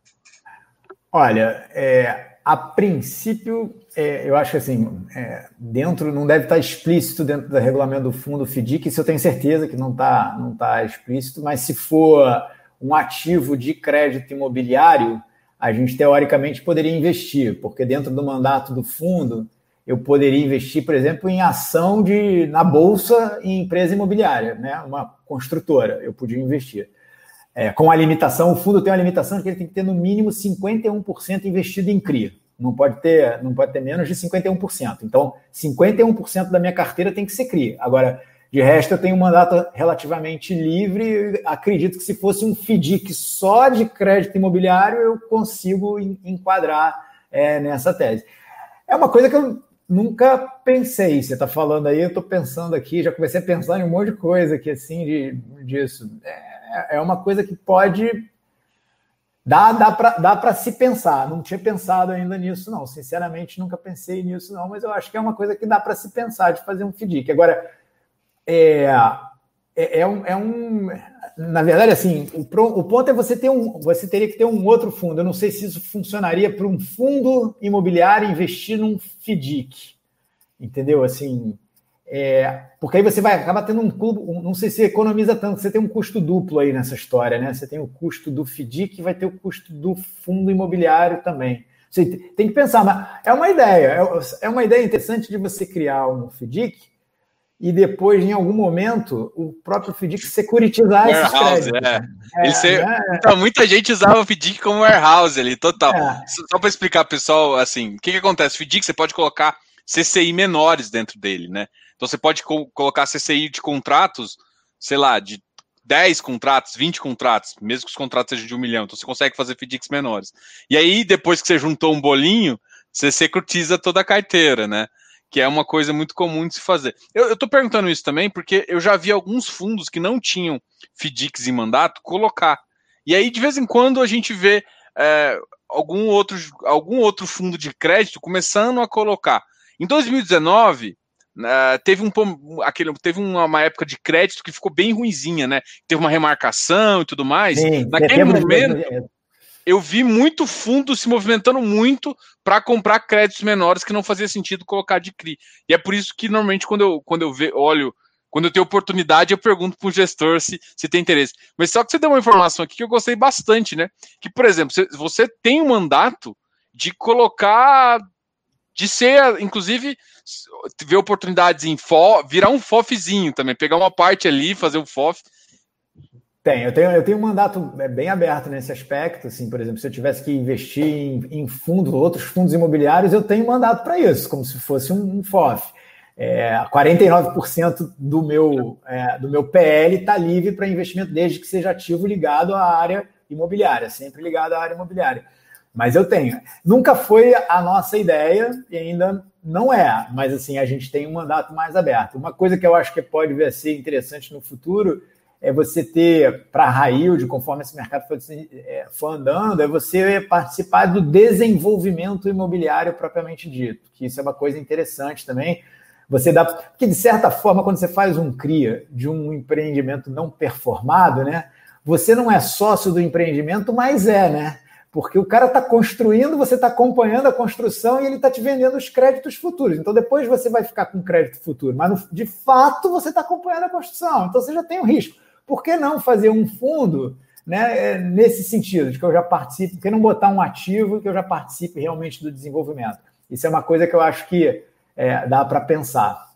Speaker 2: Olha, é, a princípio, é, eu acho que assim, é, dentro, não deve estar explícito dentro do regulamento do fundo FDIC, isso eu tenho certeza que não está não tá explícito, mas se for um ativo de crédito imobiliário, a gente teoricamente poderia investir, porque dentro do mandato do fundo, eu poderia investir, por exemplo, em ação de na bolsa em empresa imobiliária, né? Uma construtora, eu podia investir. É, com a limitação, o fundo tem uma limitação que ele tem que ter no mínimo 51% investido em CRI. Não pode ter, não pode ter menos de 51%. Então, 51% da minha carteira tem que ser CRI. Agora, de resto, eu tenho um mandato relativamente livre. Acredito que se fosse um FDIC só de crédito imobiliário, eu consigo enquadrar é, nessa tese. É uma coisa que eu nunca pensei. Você está falando aí, eu estou pensando aqui, já comecei a pensar em um monte de coisa aqui, assim, de, disso. É, é uma coisa que pode. Dá, dá para dá se pensar. Não tinha pensado ainda nisso, não. Sinceramente, nunca pensei nisso, não. Mas eu acho que é uma coisa que dá para se pensar de fazer um FDIC. Agora, é, é, é, um, é um. Na verdade, assim, o, o ponto é você ter um. Você teria que ter um outro fundo. Eu não sei se isso funcionaria para um fundo imobiliário investir num FDIC. Entendeu? Assim. É, porque aí você vai acabar tendo um clube, um, não sei se economiza tanto, você tem um custo duplo aí nessa história, né? Você tem o custo do FDIC e vai ter o custo do fundo imobiliário também. Você tem que pensar, mas é uma ideia, é, é uma ideia interessante de você criar um FDIC e depois, em algum momento, o próprio FDIC securitizar esses
Speaker 1: créditos. É. É, ser, né? então, muita gente usava o FDIC como warehouse ali, total. É. Só para explicar, pessoal, assim, o que, que acontece? O FDIC você pode colocar CCI menores dentro dele, né? Então você pode co colocar CCI de contratos, sei lá, de 10 contratos, 20 contratos, mesmo que os contratos sejam de um milhão, então você consegue fazer FDICs menores. E aí, depois que você juntou um bolinho, você securitiza toda a carteira, né? Que é uma coisa muito comum de se fazer. Eu estou perguntando isso também porque eu já vi alguns fundos que não tinham FDICs em mandato colocar. E aí, de vez em quando, a gente vê é, algum, outro, algum outro fundo de crédito começando a colocar. Em 2019, Uh, teve um aquele, teve uma, uma, época de crédito que ficou bem ruinzinha, né? Teve uma remarcação e tudo mais. Sim, Naquele momento, eu vi muito fundo se movimentando muito para comprar créditos menores que não fazia sentido colocar de CRI. E é por isso que normalmente quando eu, quando eu ve, olho, quando eu tenho oportunidade, eu pergunto para o gestor se, se tem interesse. Mas só que você deu uma informação aqui que eu gostei bastante, né? Que, por exemplo, você, tem um mandato de colocar, de ser, inclusive, ver oportunidades em FO, virar um FOFzinho também, pegar uma parte ali, fazer um FOF
Speaker 2: tem, eu tenho, eu tenho um mandato é, bem aberto nesse aspecto. Assim, por exemplo, se eu tivesse que investir em, em fundos, outros fundos imobiliários, eu tenho mandato para isso, como se fosse um, um FOF. É, 49% do meu, é, do meu PL está livre para investimento, desde que seja ativo ligado à área imobiliária, sempre ligado à área imobiliária. Mas eu tenho. Nunca foi a nossa ideia e ainda não é, mas assim, a gente tem um mandato mais aberto. Uma coisa que eu acho que pode vir a ser interessante no futuro é você ter, para a de conforme esse mercado for, é, andando, é você participar do desenvolvimento imobiliário propriamente dito, que isso é uma coisa interessante também. Você dá. Porque, de certa forma, quando você faz um CRIA de um empreendimento não performado, né? Você não é sócio do empreendimento, mas é, né? Porque o cara está construindo, você está acompanhando a construção e ele está te vendendo os créditos futuros. Então depois você vai ficar com crédito futuro, mas de fato você está acompanhando a construção. Então você já tem um risco por que não fazer um fundo né, é, nesse sentido, de que eu já participe, por que não botar um ativo que eu já participe realmente do desenvolvimento? Isso é uma coisa que eu acho que é, dá para pensar.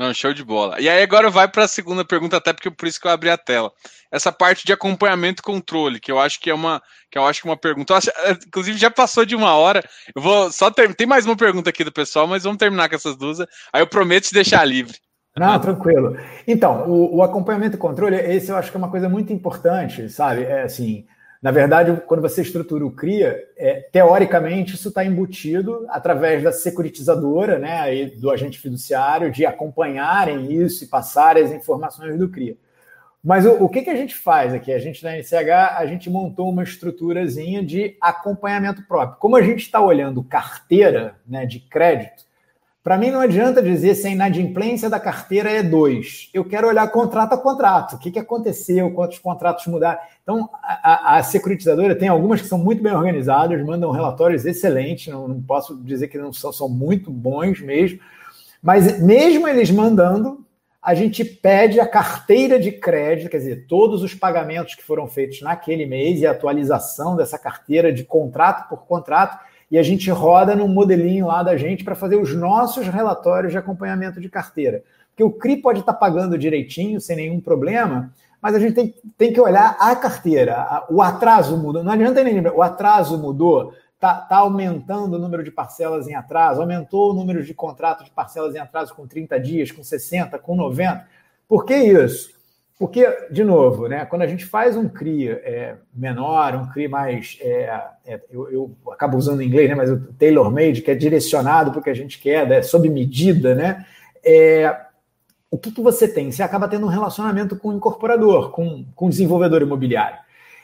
Speaker 1: Não, show de bola. E aí agora vai para a segunda pergunta, até porque por isso que eu abri a tela. Essa parte de acompanhamento e controle, que eu acho que é uma, que eu acho que é uma pergunta. Acho, é, inclusive já passou de uma hora. Eu vou só ter, tem mais uma pergunta aqui do pessoal, mas vamos terminar com essas duas. Aí eu prometo te deixar livre.
Speaker 2: Não, tranquilo. Então, o, o, acompanhamento e controle, esse eu acho que é uma coisa muito importante, sabe? É assim, na verdade, quando você estrutura o CRIA, é, teoricamente isso está embutido através da securitizadora, né, e do agente fiduciário, de acompanharem isso e passarem as informações do CRIA. Mas o, o que, que a gente faz aqui? A gente na NCH, a gente montou uma estruturazinha de acompanhamento próprio. Como a gente está olhando carteira né, de crédito, Para mim, não adianta dizer se a inadimplência da carteira é 2. Eu quero olhar contrato a contrato. O que, que aconteceu, quantos contratos mudaram. Então, a, a, securitizadora tem algumas que são muito bem organizadas, mandam relatórios excelentes, não, não posso dizer que não são, são muito bons mesmo, mas mesmo eles mandando, a gente pede a carteira de crédito, quer dizer, todos os pagamentos que foram feitos naquele mês e a atualização dessa carteira de contrato por contrato e a gente roda num modelinho lá da gente para fazer os nossos relatórios de acompanhamento de carteira. Porque o CRI pode estar tá pagando direitinho, sem nenhum problema, mas a gente tem, tem que olhar a carteira. O atraso mudou. Não adianta nem lembrar, o atraso mudou. Está tá aumentando o número de parcelas em atraso, aumentou o número de contratos de parcelas em atraso com 30 dias, com 60, com 90. Por que isso? Porque, de novo, né, quando a gente faz um CRI é, menor, um CRI mais. É, é, eu, eu, acabo usando em inglês, né, mas o tailor-made, que é direcionado para o que a gente quer, né, sob medida, né? É, o que, que você tem? Você acaba tendo um relacionamento com o incorporador, com, com o desenvolvedor imobiliário.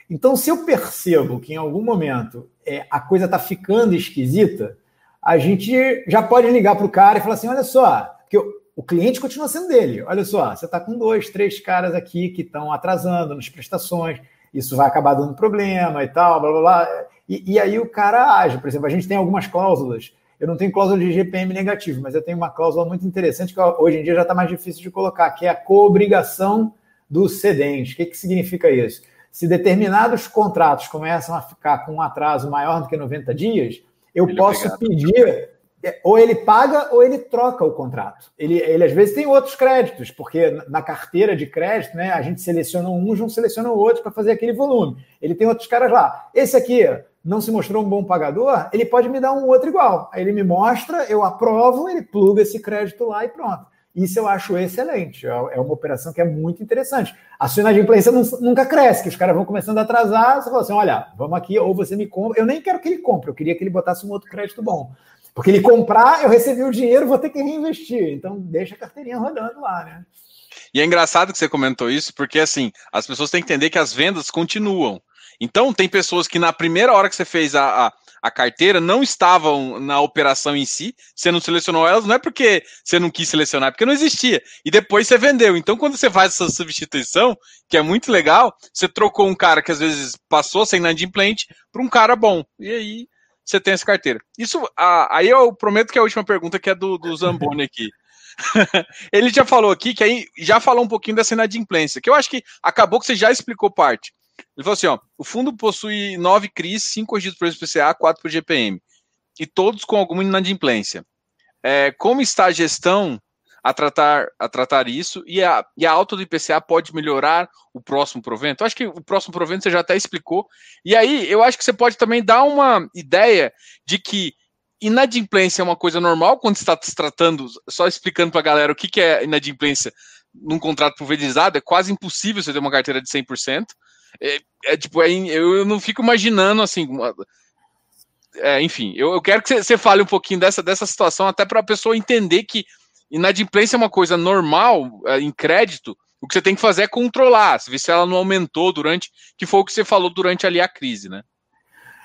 Speaker 2: Então, se eu percebo que em algum momento é, a coisa está ficando esquisita, a gente já pode ligar para o cara e falar assim: olha só, porque eu, o cliente continua sendo dele. Olha só, você está com dois, três caras aqui que estão atrasando nas prestações, isso vai acabar dando problema e tal, blá blá blá. E, e, aí o cara age. Por exemplo, a gente tem algumas cláusulas. Eu não tenho cláusula de GPM negativo, mas eu tenho uma cláusula muito interessante que hoje em dia já está mais difícil de colocar, que é a coobrigação do cedente. O que, que significa isso? Se determinados contratos começam a ficar com um atraso maior do que 90 dias, eu Ele posso pedir ou ele paga ou ele troca o contrato. Ele, ele às vezes tem outros créditos, porque na carteira de crédito, né, a gente seleciona um, não seleciona o outro para fazer aquele volume. Ele tem outros caras lá. Esse aqui não se mostrou um bom pagador, ele pode me dar um outro igual. Aí ele me mostra, eu aprovo, ele pluga esse crédito lá e pronto. Isso eu acho excelente. É, é uma operação que é muito interessante. A sua inadimplência nunca cresce, que os caras vão começando a atrasar. Você fala assim: olha, vamos aqui, ou você me compra. Eu nem quero que ele compre, eu queria que ele botasse um outro crédito bom. Porque ele comprar, eu recebi o dinheiro, vou ter que reinvestir. Então, deixa a carteirinha rodando lá, né?
Speaker 1: E é engraçado que você comentou isso, porque assim, as pessoas têm que entender que as vendas continuam. Então, tem pessoas que na primeira hora que você fez a, a, a, carteira não estavam na operação em si, você não selecionou elas, não é porque você não quis selecionar, é porque não existia. E depois você vendeu. Então, quando você faz essa substituição, que é muito legal, você trocou um cara que às vezes passou sem inadimplente para um cara bom. E aí você tem essa carteira. Isso, aí eu prometo que é a última pergunta que é do, do Zamboni aqui. Ele já falou aqui que aí já falou um pouquinho dessa inadimplência, que eu acho que acabou que você já explicou parte. Ele falou assim: ó, o fundo possui nove CRIs, cinco corrigidos por SPCA, quatro por GPM, e todos com alguma inadimplência. É, como está a gestão a tratar, a tratar isso e a, e a alta do IPCA pode melhorar o próximo provento? Eu acho que o próximo provento você já até explicou. E aí, eu acho que você pode também dar uma ideia de que inadimplência é uma coisa normal quando está se tratando, só explicando para a galera o que, que é inadimplência num contrato pulverizado, é quase impossível você ter uma carteira de 100%. É, é tipo, é, eu, não fico imaginando assim. Uma, é, enfim, eu, eu, quero que você fale um pouquinho dessa, dessa situação, até para a pessoa entender que Inadimplência é uma coisa normal é, em crédito. O que você tem que fazer é controlar, ver se ela não aumentou durante, que foi o que você falou durante ali a crise, né?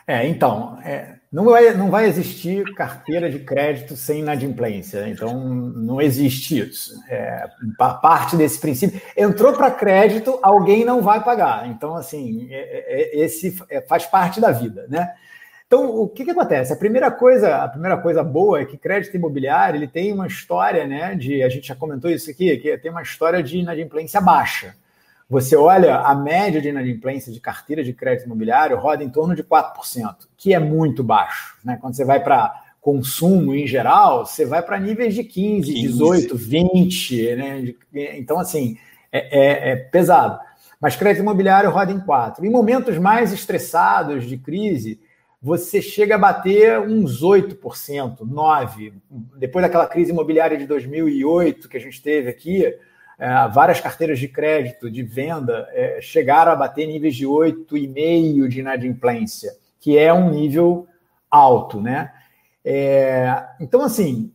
Speaker 2: É, então, é, não, vai, não vai existir carteira de crédito sem inadimplência. Né? Então, não existe isso. É, parte desse princípio. Entrou para crédito, alguém não vai pagar. Então, assim, é, é, é esse faz parte da vida, né? Então, o que, que acontece? A primeira coisa, a primeira coisa boa é que crédito imobiliário ele tem uma história, né? De a gente já comentou isso aqui, que tem uma história de inadimplência baixa. Você olha a média de inadimplência de carteira de crédito imobiliário roda em torno de 4%, que é muito baixo. Né? Quando você vai para consumo em geral, você vai para níveis de 15, 15, 18, 20, né? Então, assim, é, é, é pesado. Mas crédito imobiliário roda em 4%. Em momentos mais estressados de crise, você chega a bater uns 8%, 9%. Depois daquela crise imobiliária de 2008 que a gente teve aqui, é, várias carteiras de crédito, de venda, é, chegaram a bater níveis de 8,5% de inadimplência, que é um nível alto, né? É, então, assim,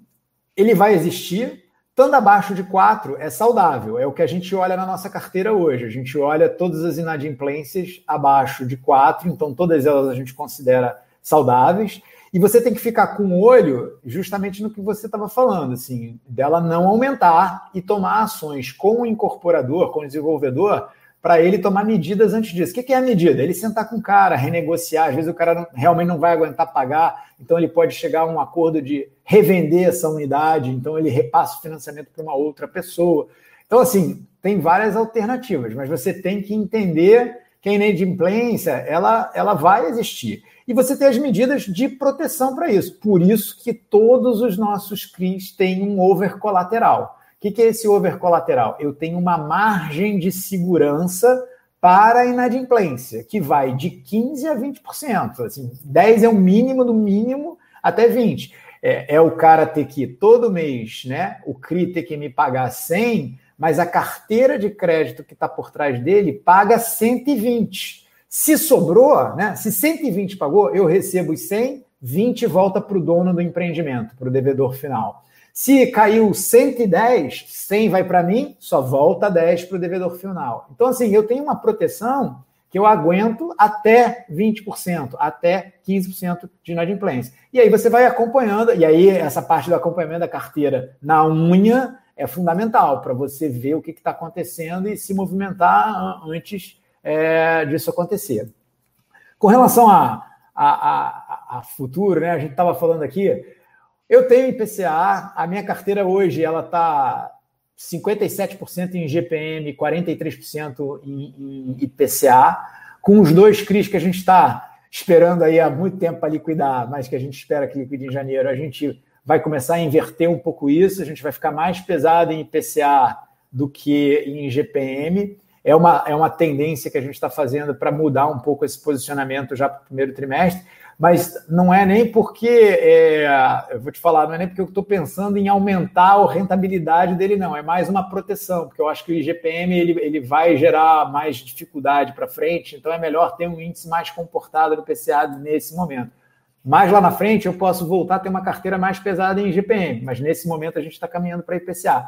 Speaker 2: ele vai existir, Estando abaixo de 4 é saudável, é o que a gente olha na nossa carteira hoje. A gente olha todas as inadimplências abaixo de 4, então todas elas a gente considera saudáveis. E você tem que ficar com o olho justamente no que você estava falando, assim, dela não aumentar e tomar ações com o incorporador, com o desenvolvedor, para ele tomar medidas antes disso. O que é a medida? Ele sentar com o cara, renegociar. Às vezes o cara não, realmente não vai aguentar pagar, então ele pode chegar a um acordo de revender essa unidade, então ele repassa o financiamento para uma outra pessoa. Então, assim, tem várias alternativas, mas você tem que entender que a inadimplência ela, ela vai existir. E você tem as medidas de proteção para isso. Por isso que todos os nossos CRIs têm um over colateral. O que, que é esse over colateral? Eu tenho uma margem de segurança para a inadimplência, que vai de 15% a 20%. Assim, 10% é o mínimo do mínimo até 20%. É, é o cara ter que, todo mês, né, o CRI ter que me pagar 100%, mas a carteira de crédito que está por trás dele paga 120. Se sobrou, né, se 120 pagou, eu recebo os 100, 20 volta para o dono do empreendimento, para o devedor final. Se caiu 110, 100 vai para mim, só volta 10 para o devedor final. Então, assim, eu tenho uma proteção que eu aguento até 20%, até 15% de inadimplência. E aí você vai acompanhando, e aí essa parte do acompanhamento da carteira na unha é fundamental para você ver o que está acontecendo e se movimentar antes é, disso acontecer. Com relação a, a, a, a futuro, né, a gente estava falando aqui, eu tenho IPCA, a minha carteira hoje ela está 57% em GPM, 43% em, IPCA, com os dois CRIs que a gente está esperando aí há muito tempo para liquidar, mas que a gente espera que liquide em janeiro, a gente vai começar a inverter um pouco isso, a gente vai ficar mais pesado em IPCA do que em GPM. É uma, é uma tendência que a gente está fazendo para mudar um pouco esse posicionamento já para o primeiro trimestre mas não é nem porque, é, eu vou te falar, não é nem porque eu estou pensando em aumentar a rentabilidade dele, não, é mais uma proteção, porque eu acho que o IGPM ele, ele vai gerar mais dificuldade para frente, então é melhor ter um índice mais comportado do PCA nesse momento. Mais lá na frente eu posso voltar a ter uma carteira mais pesada em IGPM, mas nesse momento a gente está caminhando para IPCA.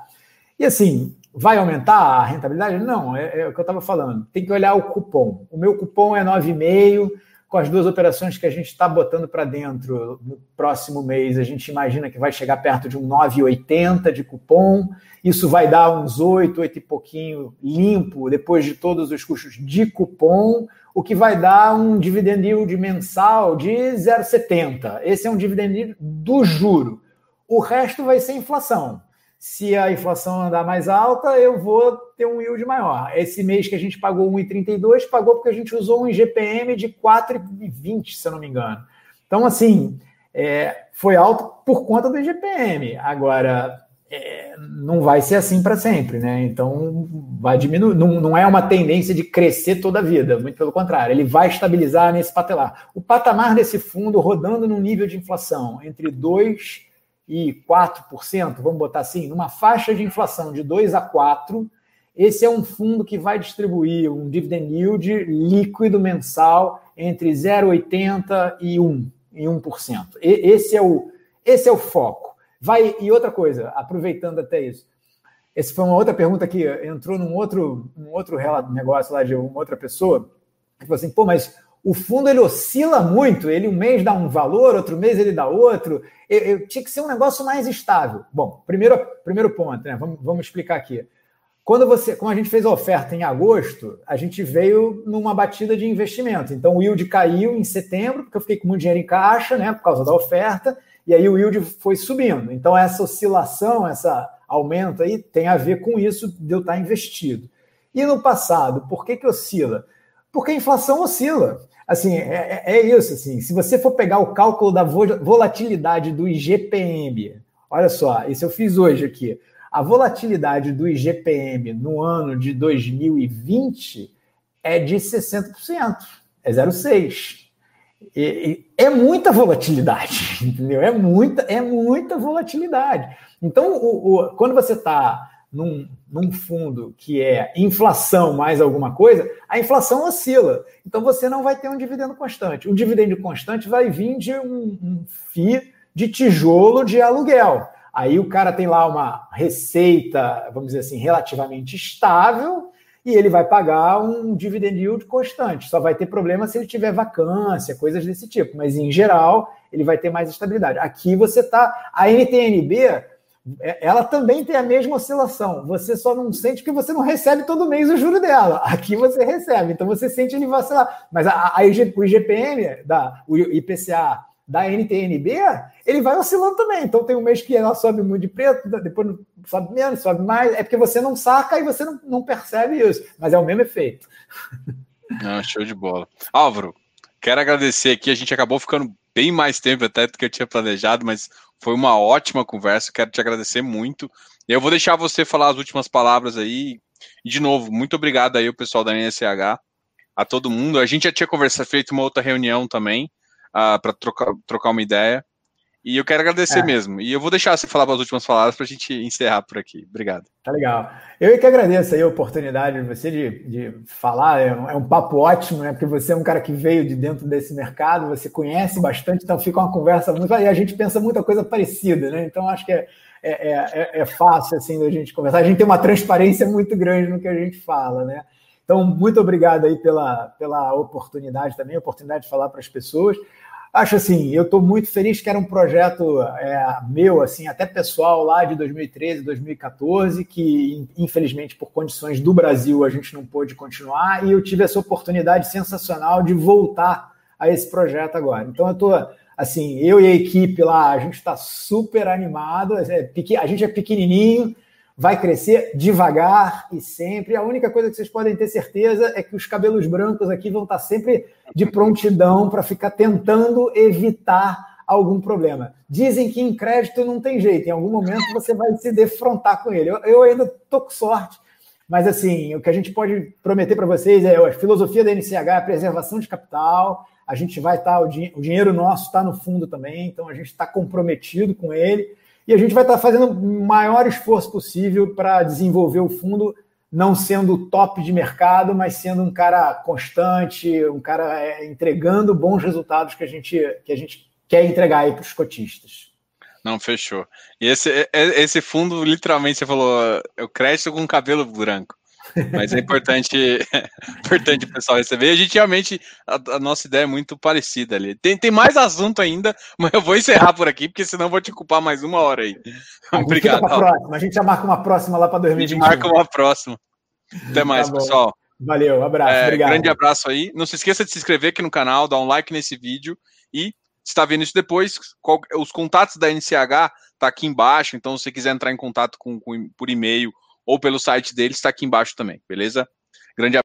Speaker 2: E assim, vai aumentar a rentabilidade? Não, é, é o que eu estava falando. Tem que olhar o cupom. O meu cupom é 9,5 com as duas operações que a gente está botando para dentro no próximo mês, a gente imagina que vai chegar perto de um 9,80 de cupom. Isso vai dar uns 8, 8 e pouquinho limpo, depois de todos os custos de cupom, o que vai dar um dividend yield mensal de 0,70. Esse é um dividend yield do juro. O resto vai ser inflação. Se a inflação andar mais alta, eu vou ter um yield maior. Esse mês que a gente pagou 1,32, pagou porque a gente usou um IGPM de 4,20, se eu não me engano. Então, assim, é, foi alto por conta do IGPM. Agora, é, não vai ser assim para sempre, né? Então, vai diminuir. Não, não é uma tendência de crescer toda a vida, muito pelo contrário, ele vai estabilizar nesse patamar. O patamar desse fundo rodando num nível de inflação entre 2% e 4%, vamos botar assim, numa faixa de inflação de 2 a 4, esse é um fundo que vai distribuir um dividend yield líquido mensal entre 0,80 e 1, e 1%. E, esse é o esse é o foco. Vai e outra coisa, aproveitando até isso. Essa foi uma outra pergunta que entrou num outro, num outro negócio lá de uma outra pessoa, que falou assim: "Pô, mas o fundo ele oscila muito, ele um mês dá um valor, outro mês ele dá outro. Eu, eu tinha que ser um negócio mais estável. Bom, primeiro, primeiro ponto, né? Vamos, vamos explicar aqui. Quando você, como a gente fez a oferta em agosto, a gente veio numa batida de investimento. Então o yield caiu em setembro, porque eu fiquei com muito dinheiro em caixa, né, por causa da oferta, e aí o yield foi subindo. Então essa oscilação, essa aumento aí tem a ver com isso de eu estar investido. E no passado, por que que oscila? Porque a inflação oscila. Assim, é, é, é isso. Assim, se você for pegar o cálculo da volatilidade do IGPM, olha só, isso eu fiz hoje aqui. A volatilidade do IGPM no ano de 2020 é de 60%, é 0,6%. E, e, é muita volatilidade, entendeu? É muita, é muita volatilidade. Então, o, o, quando você está num, num fundo que é inflação mais alguma coisa, a inflação oscila. Então você não vai ter um dividendo constante. O dividendo constante vai vir de um, um FII de tijolo de aluguel. Aí o cara tem lá uma receita, vamos dizer assim, relativamente estável, e ele vai pagar um dividend yield constante. Só vai ter problema se ele tiver vacância, coisas desse tipo. Mas, em geral, ele vai ter mais estabilidade. Aqui você está. A NTNB, ela também tem a mesma oscilação. Você só não sente que você não recebe todo mês o juro dela. Aqui você recebe, então você sente ele vacilar. Mas a, a IG, o IGPM, da, o IPCA da NTNB, ele vai oscilando também. Então tem um mês que ela sobe muito de preto, depois sobe menos, sobe mais. É porque você não saca e você não, não percebe isso. Mas é o mesmo efeito.
Speaker 1: Ah, show de bola. Álvaro, quero agradecer aqui. A gente acabou ficando bem mais tempo até do que eu tinha planejado, mas foi uma ótima conversa. Quero te agradecer muito. Eu vou deixar você falar as últimas palavras aí. E, de novo, muito obrigado aí, o pessoal da NSH, a todo mundo. A gente já tinha conversado, feito uma outra reunião também uh, ah, para trocar, trocar uma ideia. E eu quero agradecer é. mesmo. E eu vou deixar você falar as últimas palavras para a gente encerrar por aqui. Obrigado.
Speaker 2: Tá legal. Eu que agradeço aí a oportunidade de você de, de falar. É um, é um, papo ótimo, né? Porque você é um cara que veio de dentro desse mercado, você conhece bastante, então fica uma conversa muito. E a gente pensa muita coisa parecida, né? Então acho que é, é, é, é fácil assim da gente conversar. A gente tem uma transparência muito grande no que a gente fala, né? Então, muito obrigado aí pela, pela oportunidade também, oportunidade de falar para as pessoas. Acho assim, eu estou muito feliz que era um projeto é, meu, assim, até pessoal lá de 2013, 2014, que infelizmente por condições do Brasil a gente não pôde continuar e eu tive essa oportunidade sensacional de voltar a esse projeto agora. Então eu estou assim, eu e a equipe lá, a gente está super animado, é, a gente é pequenininho, vai crescer devagar e sempre. A única coisa que vocês podem ter certeza é que os cabelos brancos aqui vão estar sempre de prontidão para ficar tentando evitar algum problema. Dizem que em crédito não tem jeito, em algum momento você vai se defrontar com ele. Eu, eu ainda estou com sorte, mas assim, o que a gente pode prometer para vocês é a filosofia da NCH, é a preservação de capital. A gente vai estar, o, din o dinheiro nosso está no fundo também, então a gente está comprometido com ele. E a gente vai estar fazendo o maior esforço possível para desenvolver o fundo, não sendo top de mercado, mas sendo um cara constante, um cara é, entregando bons resultados que a gente, que a gente quer entregar aí para os cotistas.
Speaker 1: Não, fechou. E esse, é, é, esse fundo, literalmente, você falou, eu cresço com cabelo branco. Mas é importante, importante o pessoal receber. A gente realmente, a, a, nossa ideia é muito parecida ali. Tem, tem mais assunto ainda, mas eu vou encerrar por aqui, porque senão vou te ocupar mais uma hora aí.
Speaker 2: A Obrigado. Próxima. A gente já marca uma próxima lá para 2021.
Speaker 1: A gente marca uma próxima. Até mais, tá pessoal.
Speaker 2: Valeu, um abraço. É, obrigado.
Speaker 1: Grande abraço aí. Não se esqueça de se inscrever aqui no canal, dar um like nesse vídeo e se está vendo isso depois, qual, os contatos da NCH tá aqui embaixo, então se você quiser entrar em contato com, com por e-mail ou pelo site deles, está aqui embaixo também, beleza? Grande abraço.